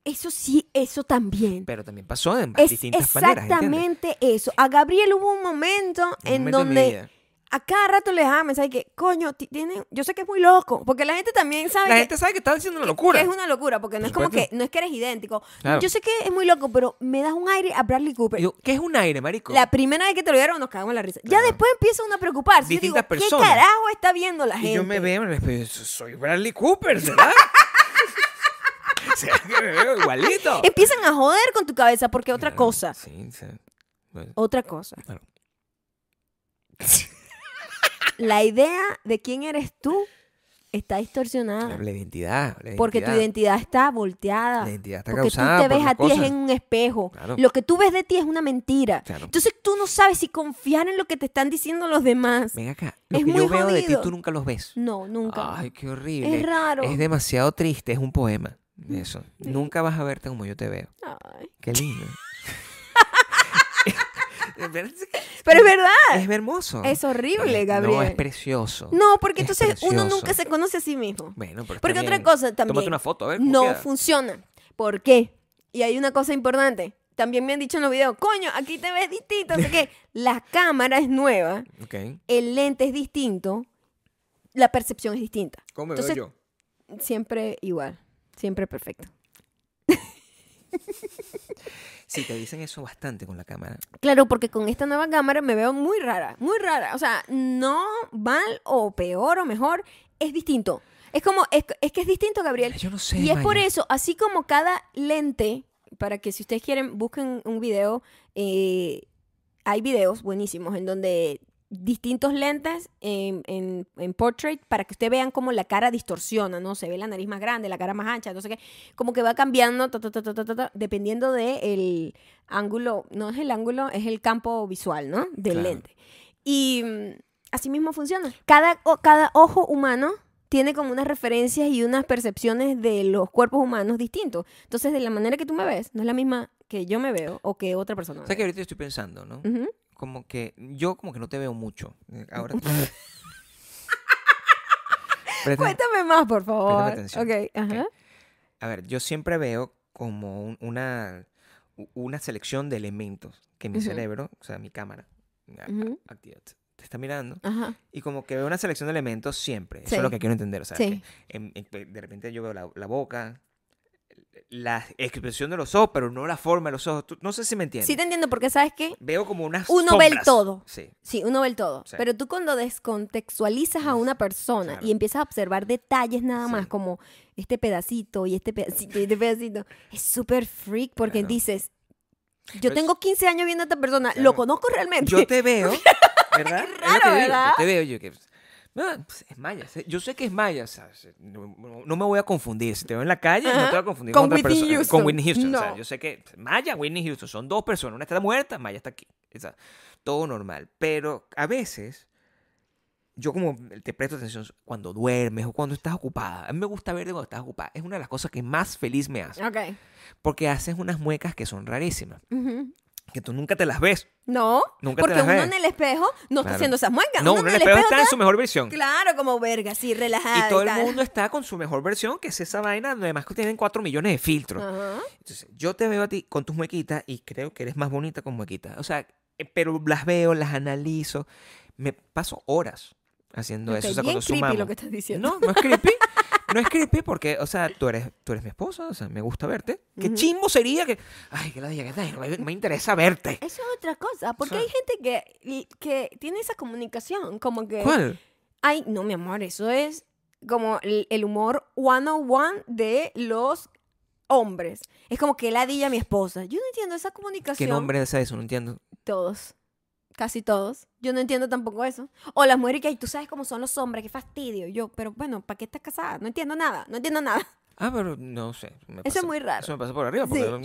Eso sí, eso también. Pero también pasó en Es distintas maneras. exactamente eso. A Gabriel hubo un momento Un en momento donde. A cada rato le dejaba mensaje que, coño, ti- tiene, yo sé que es muy loco, porque la gente también sabe La que, gente sabe que está diciendo una locura. que es una locura, porque no Por es como que, no es que eres idéntico. Claro. Yo sé que es muy loco, pero me das un aire a Bradley Cooper. Digo, ¿Qué es un aire, marico? la primera vez que te lo dieron nos cagamos en la risa. Ya después empieza uno a preocuparse. Yo digo, Distintas ¿qué personas. carajo está viendo la gente? Y yo me veo en el espejo soy Bradley Cooper, ¿será? <laughs> ¿Será que me veo igualito? Empiezan a joder con tu cabeza porque otra Claro, cosa, Sí, sí. Bueno, otra cosa. claro. La idea de quién eres tú está distorsionada. La identidad. la Porque tu identidad está volteada. La identidad está porque tú causada te por ves a ti es en un espejo. Claro. Lo que tú ves de ti es una mentira. Claro. Entonces tú no sabes si confiar en lo que te están diciendo los demás. Ven acá. Lo Es que muy yo veo de ti, tú nunca los ves. No, nunca. Ay, qué horrible. es raro. Es demasiado triste, es un poema. Eso. Nunca vas a verte como yo te veo. Ay. Qué lindo. <laughs> <laughs> Pero es verdad. Es hermoso. Es horrible, No, Gabriel. es precioso. No, porque Es entonces uno nunca se conoce a sí mismo. Bueno, pero Porque está otra cosa también. Tómate una foto, a ver. ¿cómo no queda? funciona. ¿Por qué? Y hay una cosa importante. También me han dicho en los videos, coño, aquí te ves distinto. Así que <laughs> la cámara es nueva, Ok. el lente es distinto, la percepción es distinta. ¿Cómo me Entonces- veo yo? Siempre igual, siempre perfecto. <laughs> Sí, te dicen eso bastante con la cámara. Claro, porque con esta nueva cámara me veo muy rara, muy rara. O sea, no mal o peor o mejor, es distinto. Es como, es, es que es distinto, Gabriel. Yo no sé. Y es por eso, así como cada lente, para que si ustedes quieren, busquen un video, eh, hay videos buenísimos en donde distintos lentes en, en- en portrait para que ustedes vean cómo la cara distorsiona, ¿no? Se ve la nariz más grande, la cara más ancha, no sé qué, como que va cambiando ta, ta, ta, dependiendo del ángulo, no es el ángulo, es el campo visual, ¿no? Del Claro. lente. Y mm, así mismo funciona. Cada, o- cada ojo humano tiene como unas referencias y unas percepciones de los cuerpos humanos distintos. Entonces, de la manera que tú me ves, no es la misma que yo me veo o que otra persona. Que ahorita estoy pensando, ¿no? Ujú. Como que yo como que no te veo mucho. Eh, Ahora. <laughs> Cuéntame más, por favor. atención. Ok, ajá. A ver, yo siempre veo como un- una, una selección de elementos que mi cerebro, o sea, mi cámara, activa, te- está mirando. Ajá. Y como que veo una selección de elementos siempre. Eso es lo que quiero entender. O sea, Sí. que en- en- de repente yo veo la, la boca, la expresión de los ojos, pero no la forma de los ojos. Tú- no sé si me entiendes. Sí te entiendo porque sabes que Veo como unas Uno ve el todo. Sí. Sí, uno ve el todo. Sí. Pero tú cuando descontextualizas a una persona Claro. y empiezas a observar detalles nada más, como este pedacito y este pedacito y este pedacito, es súper freak porque Claro. dices, yo Pero es- tengo 15 años viendo a esta persona, Claro. ¿lo conozco realmente? Yo te veo, <laughs> ¿verdad? Es lo raro, digo, ¿verdad? Yo te veo, yo que... "Ah, pues, es Maya. Yo sé que es Maya. no, me voy a confundir. Si te veo en la calle, no te voy a confundir Con con, otra Whitney persona. Houston. Con Whitney Houston. O sea, No. yo sé que Maya, Whitney Houston son dos personas. Una está muerta, Maya está aquí. O sea, todo normal. Pero a veces, yo como te presto atención cuando duermes o cuando estás ocupada. A mí me gusta verte cuando estás ocupada. Es una de las cosas que más feliz me hace. Ok. Porque haces unas muecas que son rarísimas. Ujú. Que tú nunca te las ves. No, Nunca te porque las uno ves. en el espejo no está haciendo esas muecas. No, uno uno en el espejo está en su mejor versión. Claro, como verga, así, relajada. Y todo el mundo está con su mejor versión, que es esa vaina, además que tienen 4 millones de filtros. Ajá. Entonces, yo te veo a ti con tus muequitas y creo que eres más bonita con muequitas. O sea, eh, pero las veo, las analizo. Me paso horas haciendo eso. O sea, bien cuando creepy sumamos. lo que estás diciendo. No, no es creepy. <laughs> No es creepy porque, o sea, tú eres, tú eres mi esposa, o sea, me gusta verte. Qué chimbo sería que. Ay, que la diga que me, me interesa verte. Eso es otra cosa, porque O sea- hay gente que, que tiene esa comunicación, como que... ¿Cuál? Ay, no, mi amor, eso es como el, el humor 101 de los hombres. Es como que ladilla a mi esposa. Yo no entiendo esa comunicación. ¿Qué nombre es eso? No entiendo. Todos. Casi todos. Yo no entiendo tampoco eso. O las mujeres que, ay, tú sabes cómo son los hombres, qué fastidio. Yo, pero bueno, ¿para qué estás casada? No entiendo nada, no entiendo nada. Ah, pero no sé. me Eso es muy raro. Eso me pasa por arriba porque Sí. no,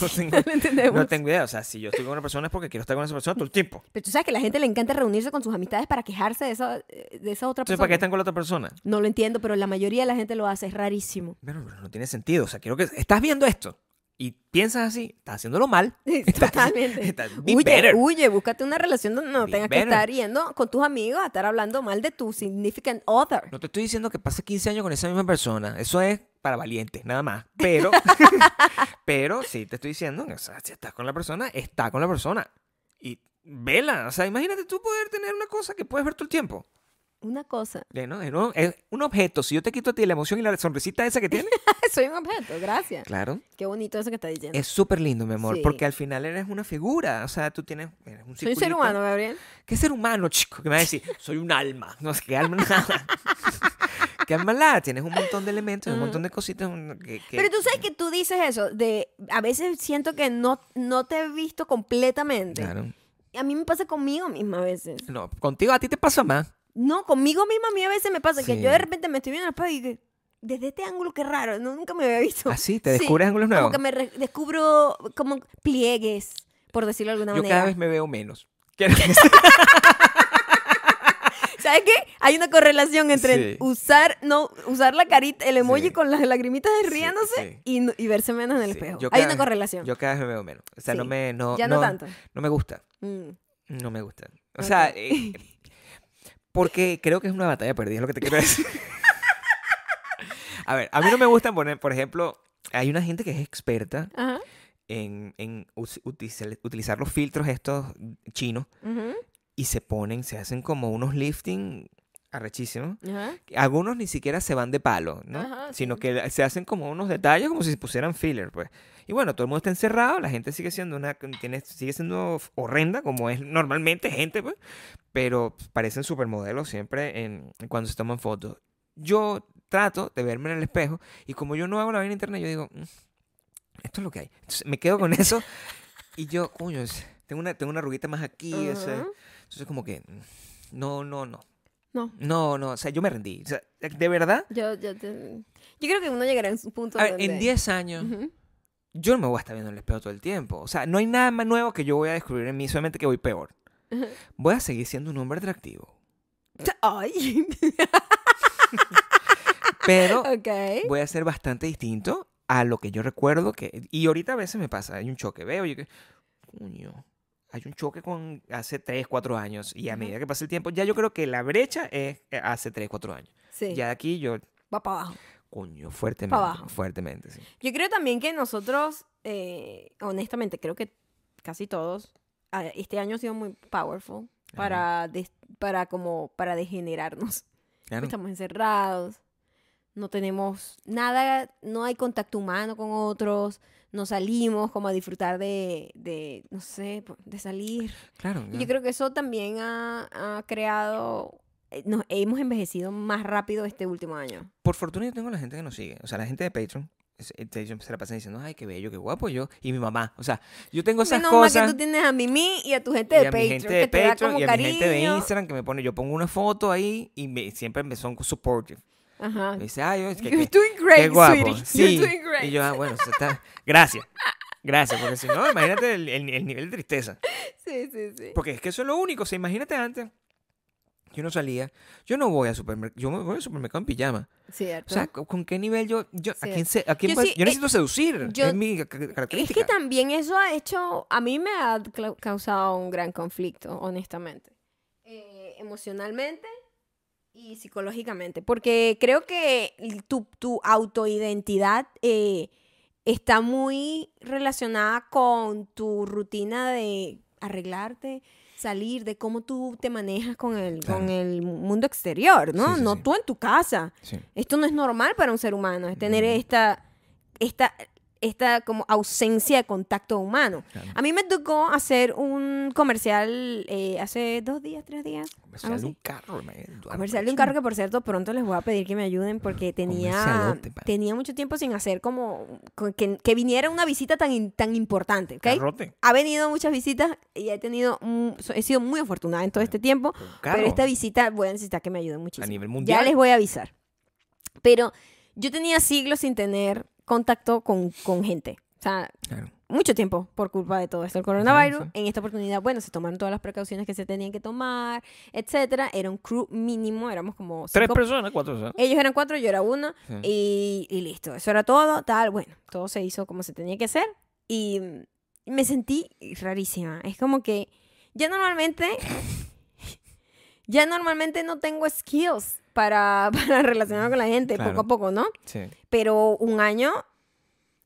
no- <laughs> tengo, No tengo idea. O sea, si yo estoy con una persona es porque quiero estar con esa persona todo el tiempo. Pero tú sabes que a la gente le encanta reunirse con sus amistades para quejarse de esa, de esa otra Entonces, persona. ¿para qué están con la otra persona? No lo entiendo, pero la mayoría de la gente lo hace, es rarísimo. Pero no tiene sentido. O sea, quiero que... ¿Estás viendo esto? Y piensas así, estás haciéndolo mal. <laughs> Totalmente. estás- be Huye, better. huye, búscate una relación donde no Be tengas que estar yendo con tus amigos a estar hablando mal de tu significant other. No te estoy diciendo que pases 15 años con esa misma persona. Eso es para valientes, nada más. Pero, <laughs> pero sí te estoy diciendo que o sea, si estás con la persona, está con la persona. Y vela. O sea, imagínate tú poder tener una cosa que puedes ver todo el tiempo. Una cosa. Eh, ¿no? No, Es un objeto. Si yo te quito a ti la emoción y la sonrisita esa que tienes, <laughs> Soy un objeto, gracias. claro, Qué bonito eso que estás diciendo. es súper lindo, mi amor. Sí. Porque al final eres una figura. O sea, tú tienes eres un Soy un ser humano, Gabriel. ¿Qué ser humano, chico? Que me va a decir, soy un alma. No sé qué alma nada. <laughs> ¿Qué alma nada? Tienes un montón de elementos, un montón de cositas que... que- Pero tú sabes que tú dices eso, de a veces siento que no, no te he visto completamente. Claro. A mí me pasa conmigo misma a veces. No, contigo a ti te pasa más. No, conmigo misma a mí a veces me pasa que yo de repente me estoy viendo en el espejo y que desde este ángulo qué raro, no, nunca me había visto. Así, te descubres ángulos Como nuevos. que me re- descubro como pliegues, por decirlo de alguna Yo manera. cada vez me veo menos. <laughs> ¿Sabes qué? Hay una correlación entre Sí. usar no usar la carita, el emoji Sí. con las lagrimitas de riéndose. Y, verse menos en el espejo. yo Hay una vez- correlación. Yo cada vez me veo menos. O sea, no me... No, ya no, tanto. No me gusta. Mm. No me gusta. O sea, eh, <laughs> porque creo que es una batalla perdida, es lo que te quiero decir. <laughs> A ver, a mí no me gusta poner, por ejemplo, hay una gente que es experta Ajá. en, en us- utilizar, utilizar los filtros estos chinos Ujú. y se ponen, se hacen como unos lifting arrechísimos. Ajá. Algunos ni siquiera se van de palo, ¿no? Sino sí. que se hacen como unos detalles como si se pusieran filler, pues. Y bueno, todo el mundo está encerrado, la gente sigue siendo una tiene, sigue siendo horrenda como es normalmente gente, pues, pero parecen supermodelos siempre en, cuando se toman fotos. Yo trato de verme en el espejo y como yo no hago la vaina interna, yo digo, "Mm, esto es lo que hay. Entonces, me quedo con <laughs> eso y yo, coño, tengo una tengo una arruguita más aquí, o sea, entonces como que mm, no, no, no. No. No, no, o sea, yo me rendí. O sea, de verdad, Yo, yo, te- yo creo que uno llegará en un punto a ver, donde... en 10 años, Ujú. yo no me voy a estar viendo en el espejo todo el tiempo. O sea, no hay nada más nuevo que yo voy a descubrir en mí, solamente que voy peor. Voy a seguir siendo un hombre atractivo. Ay. <laughs> Pero ok. voy a ser bastante distinto a lo que yo recuerdo que... Y ahorita a veces me pasa, hay un choque, veo yo que... Coño, hay un choque con hace 3, 4 años. Y a medida que pasa el tiempo, ya yo creo que la brecha es eh, hace 3, 4 años. Sí. Ya de aquí yo... Va para abajo. Coño, fuertemente. Pa' abajo. Fuertemente, sí. Yo creo también que nosotros, eh, honestamente, creo que casi todos, este año ha sido muy powerful para, des- para como, para degenerarnos. Claro. Estamos encerrados, no tenemos nada, no hay contacto humano con otros, no salimos como a disfrutar de, de no sé, po- de salir. Claro. Y yo creo que eso también ha, ha creado, eh, nos hemos envejecido más rápido este último año. Por fortuna yo tengo la gente que nos sigue. O sea, la gente de Patreon. Es- eh, Se la pasan diciendo, ay, qué bello, qué guapo yo. Y mi mamá. O sea, yo tengo esas Menos mal que cosas. tú tienes a Mimi y a tu gente y de a Patreon, mi gente que de te da Patreon como y a mi gente de cariño. Instagram que me pone, yo pongo una foto ahí y me, siempre me son supportive. Ajá. Me dice, ay, es que, You're que- doing great, qué guapo. sweetie. Sí. You're doing great. Y yo, ah, bueno, eso está... <laughs> gracias. Gracias, porque si no, imagínate el, el- el nivel de tristeza. Sí, sí, sí. Porque es que eso es lo único. O sea, imagínate antes. Yo no salía. Yo no voy al supermercado. Yo me voy al supermercado en pijama. Cierto. O sea, ¿con qué nivel yo, yo a quién se, a quién Yo puede- sí, yo eh, necesito seducir, yo- es mi ca- ca- es característica. que también eso ha hecho, a mí me ha causado un gran conflicto, honestamente. Eh, emocionalmente y psicológicamente. Porque creo que tu, tu autoidentidad eh, está muy relacionada con tu rutina de arreglarte, salir, de cómo tú te manejas con el, con el mundo exterior, ¿no? Sí, sí, no sí. tú en tu casa. Esto no es normal para un ser humano, es tener esta, esta, esta como ausencia de contacto humano. Claro. A mí me tocó hacer un comercial eh, hace dos días, tres días. Comercial de un carro, man. Comercial de un carro que, por cierto, pronto les voy a pedir que me ayuden porque tenía, tenía mucho tiempo sin hacer como que, que viniera una visita tan, tan importante, ¿ok? Carrote. Ha venido muchas visitas y he tenido, un- he sido muy afortunada en todo este tiempo. Pero esta visita voy a necesitar que me ayuden muchísimo. A nivel Ya mundial. les voy a avisar. Pero yo tenía siglos sin tener contacto con, con gente. O sea, Claro. mucho tiempo por culpa de todo esto el coronavirus. sí. En esta oportunidad, bueno, se tomaron todas las precauciones que se tenían que tomar, etcétera. Era un crew mínimo, éramos como Tres cinco personas, cuatro ellos eran cuatro, yo era uno. Sí. Y, y listo. Eso era todo. Tal. Bueno, todo se hizo como se tenía que hacer. Y me sentí rarísima. Es como que ya normalmente. <laughs> ya normalmente no tengo skills para, <laughs> para relacionar con la gente Claro. poco a poco, ¿no? Sí. Pero un año.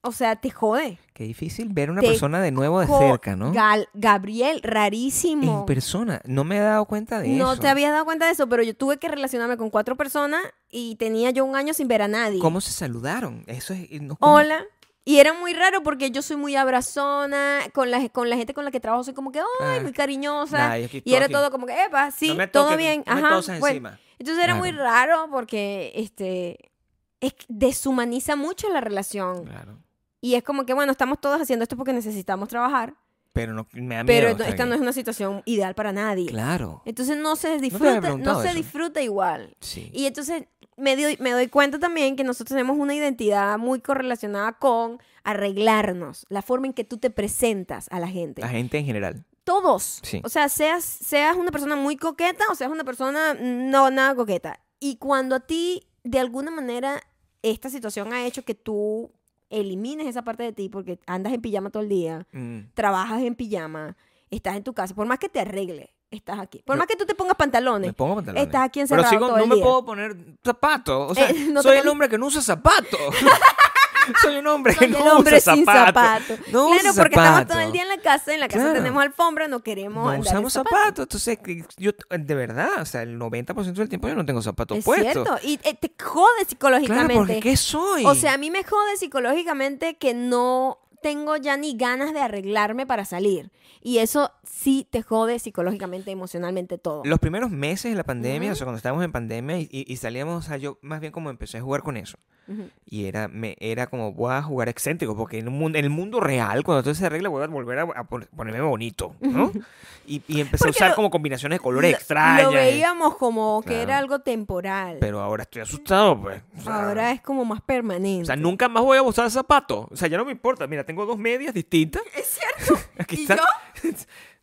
O sea, te jode. Qué difícil ver a una Te persona de nuevo de cerca, ¿no? Gal- Gabriel, rarísimo. En persona. No me he dado cuenta de No eso. te habías dado cuenta de eso, pero yo tuve que relacionarme con cuatro personas y tenía yo un año sin ver a nadie. ¿Cómo se saludaron? Eso es... no. Hola. Y era muy raro porque yo soy muy abrazona, con la, con la gente con la que trabajo soy como que, ay, Ah. muy cariñosa. Nah, y era todo como que, epa, sí, No todo bien. no Ajá. bueno. encima. Entonces era muy raro porque, este, es deshumaniza mucho la relación. Claro. Y es como que, bueno, estamos todos haciendo esto porque necesitamos trabajar, Pero no, me da miedo. pero esta no es una situación ideal para nadie. Claro. Entonces no se disfruta, no, se disfruta igual. Sí. Y entonces me doy, me doy cuenta también que nosotros tenemos una identidad muy correlacionada con arreglarnos, la forma en que tú te presentas a la gente. La gente en general. Todos. Sí. O sea, seas, seas una persona muy coqueta o seas una persona no nada coqueta. Y cuando a ti, de alguna manera, esta situación ha hecho que tú elimines esa parte de ti porque andas en pijama todo el día, Mm. trabajas en pijama, estás en tu casa, por más que te arregle, estás aquí. Por Yo- más que tú te pongas pantalones, Me pongo pantalones. estás aquí Pero encerrado sigo, todo no el me día. puedo poner zapatos. O sea, Eh, <laughs> no soy el hombre que no usa zapatos. <laughs> soy un hombre que no hombre usa sin zapatos. zapato. No claro, porque estamos todo el día en la casa, en la casa Claro. tenemos alfombra, no queremos No andar usamos zapatos. Entonces, yo, de verdad, o sea, el 90% del tiempo yo no tengo zapatos Es puestos. cierto, y eh, te jode Claro, psicológicamente. porque ¿qué soy? O sea, a mí me jode psicológicamente que no tengo ya ni ganas de arreglarme para salir. Y eso sí te jode psicológicamente, emocionalmente todo. Los primeros meses de la pandemia, o Ujú. sea, cuando estábamos en pandemia y, y- salíamos, o sea, yo más bien como empecé a jugar con eso. Ujú. Y era, me, era como, voy a jugar excéntrico, porque en, un mundo, en el mundo real, cuando todo se arregla, voy a volver a, a pon- ponerme bonito, ¿no? <laughs> Y, y empecé a Porque usar lo- como combinaciones de colores Lo- extrañas. Lo veíamos como que Claro. era algo temporal. Pero ahora estoy asustado, pues. O sea, Ahora es como más permanente. O sea, nunca más voy a usar zapatos. O sea, ya no me importa. Mira, tengo dos medias distintas. Es cierto. <laughs> Aquí ¿Y está. yo? <laughs>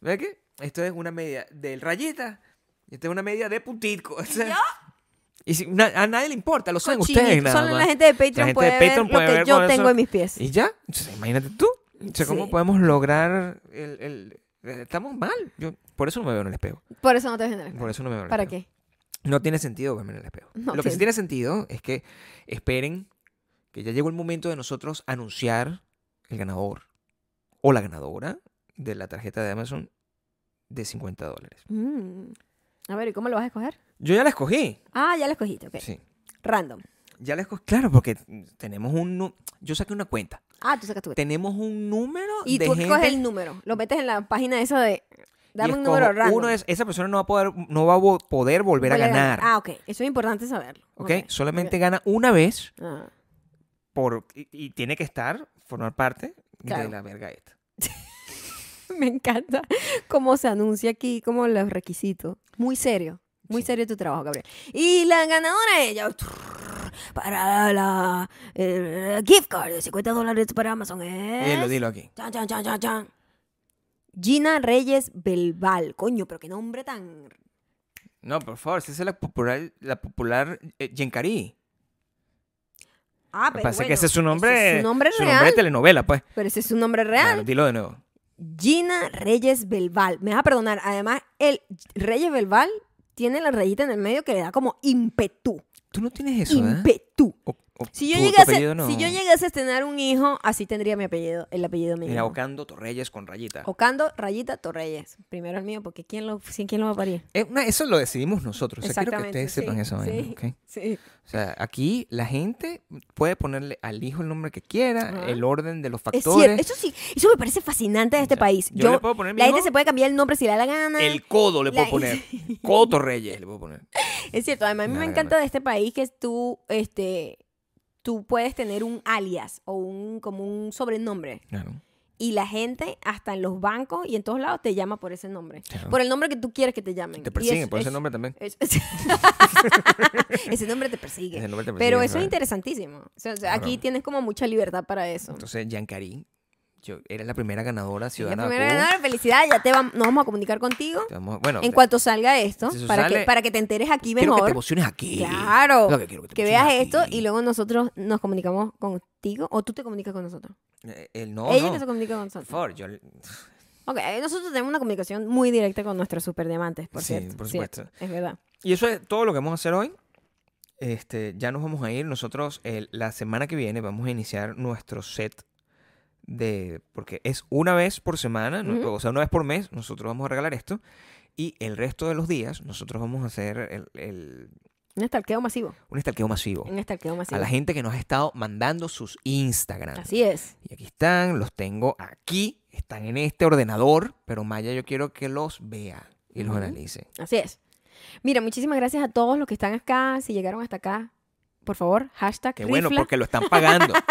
¿Ves qué? Esto es una media de rayita. Y esta es una media de puntico. O sea, yo? Y si, na- a nadie le importa, lo saben ustedes nada Solo más. la gente de Patreon, gente de Patreon ver puede lo que yo tengo eso. en mis pies. Y ya, Entonces, imagínate tú. O sea, ¿cómo Sí. podemos lograr el, el- eh, Estamos mal. Yo, por eso no me veo en el espejo. Por eso no te ves en el espejo. Por eso no me veo en el ¿Para espejo. qué? No tiene sentido verme en el espejo. No Lo que sí tiene sentido es que esperen que ya llegó el momento de nosotros anunciar el ganador o la ganadora de la tarjeta de Amazon de 50 dólares. Mm. A ver, ¿y cómo lo vas a escoger? Yo ya la escogí. Ah, ya lo escogiste, ok. Sí. Random. Ya la escogí. Claro, porque tenemos un... Yo saqué una cuenta. Ah, tú sacas tu Tenemos un número Y de tú gente... escoges el número. Lo metes en la página esa de... Dame un número random. Uno es, esa persona no va a poder, no va a poder volver a ganar. Ah, ok. Eso es importante saberlo. ¿ok? Solamente gana una vez Ah. por, y, y tiene que estar, formar parte Claro. de la verga esta. <laughs> Me encanta cómo se anuncia aquí, como los requisitos. Muy serio. Muy Sí. serio tu trabajo, Gabriel. Y la ganadora ella para la eh, gift card de 50 dólares para Amazon es... Dilo, dilo aquí. Chan, chan, chan, chan, chan. Gina Reyes Belval. Coño, pero qué nombre tan... No, por favor, esa es la popular, la popular eh. Ah, pero parece bueno, que ese es su nombre, es su nombre su real. nombre de telenovela, pues. Pero ese es su nombre Claro, real. dilo de nuevo. Gina Reyes Belval. Me vas a perdonar. Además, el Reyes Belval tiene la rayita en el medio que le da como ímpetu. Tú no tienes eso, ¿verdad? Ímpetu. O Si yo, llegase, no. si yo llegase a tener un hijo, así tendría mi apellido, el apellido mío. Mira, Ocando Torreyes con rayita. Ocando Rayita Torreyes. Primero el mío, porque ¿quién lo, ¿quién, quién lo va a parir? Eh, una- eso lo decidimos nosotros. O sea, quiero que ustedes sí, sepan eso. vaina, sí, <laughs> sí. O sea, aquí la gente puede ponerle al hijo el nombre que quiera, el orden de los Es factores. cierto, eso sí, eso me parece fascinante de este O sea, país. yo Yo, le puedo poner mi la gente se puede cambiar el nombre si le da la gana. El codo le puedo poner. <laughs> Codo Torreyes le puedo poner. Es cierto, además a mí me encanta de este país que tú, este, tú puedes tener un alias o un como un sobrenombre Claro. y la gente hasta en los bancos y en todos lados te llama por ese nombre, claro. por el nombre que tú quieres que te llamen. Te persiguen por ese es- nombre también. es- <laughs> ese nombre te persigue. Ese nombre te Pero eso es interesantísimo. O sea, aquí tienes como mucha libertad para eso. Entonces, Yancari, yo, eres la primera ganadora La ciudadana de primera ganadora, felicidad, ya te vam- nos vamos a comunicar contigo vamos- bueno, en cuanto salga esto, si para, que, para que te enteres aquí quiero que mejor. te emociones aquí. Claro, que veas esto y luego nosotros nos comunicamos contigo o tú te comunicas con nosotros. Eh, el no, Ella no. que se comunica con nosotros. yo... Ok, nosotros tenemos una comunicación muy directa con nuestros superdiamantes, por Sí, cierto. por cierto, supuesto. es verdad. Y eso es todo lo que vamos a hacer hoy. Este, ya nos vamos a ir. Nosotros el- la semana que viene vamos a iniciar nuestro set de... Porque es una vez por semana, no- Ujú. o sea, una vez por mes, nosotros vamos a regalar esto. Y el resto de los días nosotros vamos a hacer el, el- Un estalqueo masivo. un estalqueo masivo. Un estalqueo masivo. A la gente que nos ha estado mandando sus Instagram. Así es. Y aquí están, los tengo aquí, están en este ordenador, pero Maya yo quiero que los vea y los Ujú. analice. Así es. Mira, muchísimas gracias a todos los que están acá. Si llegaron hasta acá, por favor, hashtag Qué bueno, rifla. porque lo están pagando. <laughs>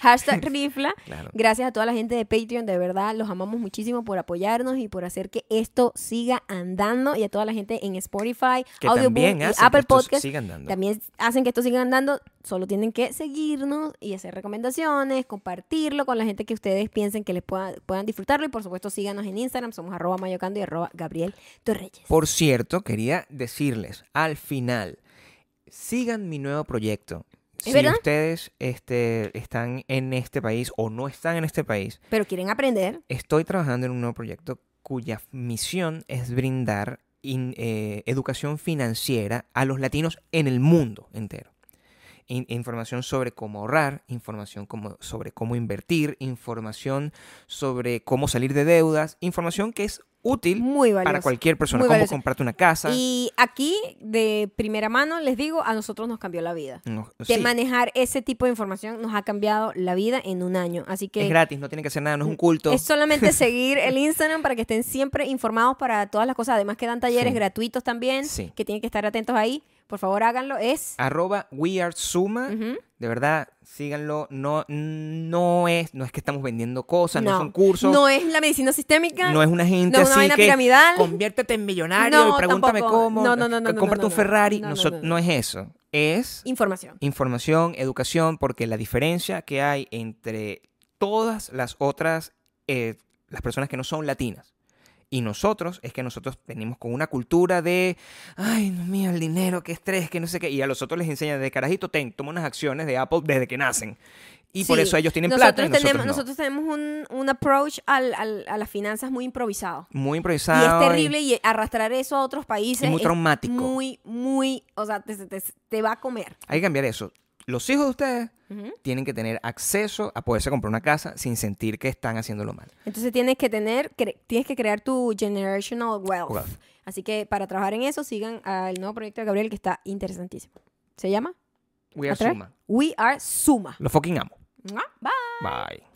Hashtag <laughs> rifla. claro. Gracias a toda la gente de Patreon, de verdad, los amamos muchísimo por apoyarnos y por hacer que esto siga andando. Y a toda la gente en Spotify, Que Audioboom y Apple Podcast. También hacen que esto siga andando. Solo tienen que seguirnos y hacer recomendaciones, compartirlo con la gente que ustedes piensen que les pueda- puedan disfrutarlo. Y por supuesto, síganos en Instagram. Somos arroba mayocando y arroba Gabriel Torreyes. Por cierto, quería decirles al final, sigan mi nuevo proyecto. ¿Es si verdad? ustedes este, están en este país o no están en este país, Pero quieren aprender. estoy trabajando en un nuevo proyecto cuya misión es brindar in- eh, educación financiera a los latinos en el mundo entero. In- información sobre cómo ahorrar, información como- sobre cómo invertir, información sobre cómo salir de deudas, información que es útil Muy para cualquier persona, Muy cómo valioso. comprarte una casa. Y aquí, de primera mano, les digo, a nosotros nos cambió la vida. No, Que sí, manejar ese tipo de información nos ha cambiado la vida en un año. Así que es gratis, no tiene que hacer nada, no es un culto. es solamente <laughs> seguir el Instagram para que estén siempre informados para todas las cosas. Además que dan talleres Sí. gratuitos también, Sí. que tienen que estar atentos ahí. Por favor, háganlo. Es... Arroba We Are Suma. Ujú. De verdad, síganlo. No, no, es, no es que estamos vendiendo cosas, no, No. son cursos. No es la medicina sistémica. No es una gente no una así vaina que piramidal. conviértete en millonario No, y pregúntame tampoco. cómo. No, no, no, no, no, un. Ferrari. No, No, no, so- no, no. no es eso. Es Información. información, educación, porque la diferencia que hay entre todas las otras, eh, las personas que no son latinas y nosotros, es que nosotros venimos con una cultura de, ay, Dios mío, el dinero, qué estrés, que no sé qué, y a los otros les enseñan de carajito, ten, toma unas acciones de Apple desde que nacen. Y por eso ellos tienen nosotros plata y nosotros tenemos, no. nosotros tenemos un, un approach al- al- a las finanzas muy improvisado. Muy Y improvisado. es terrible y arrastrar eso a otros países y muy es traumático. muy, muy, o sea, te, te- te va a comer. Hay que cambiar eso. Los hijos de ustedes tienen que tener acceso a poderse comprar una casa sin sentir que están haciéndolo mal. Entonces tienes que tener, cre- tienes que crear tu generational wealth. Wealth. Así que para trabajar en eso, sigan al nuevo proyecto de Gabriel que está interesantísimo. ¿Se llama? We are. Suma. We Are Suma. Lo fucking amo. Bye. Bye.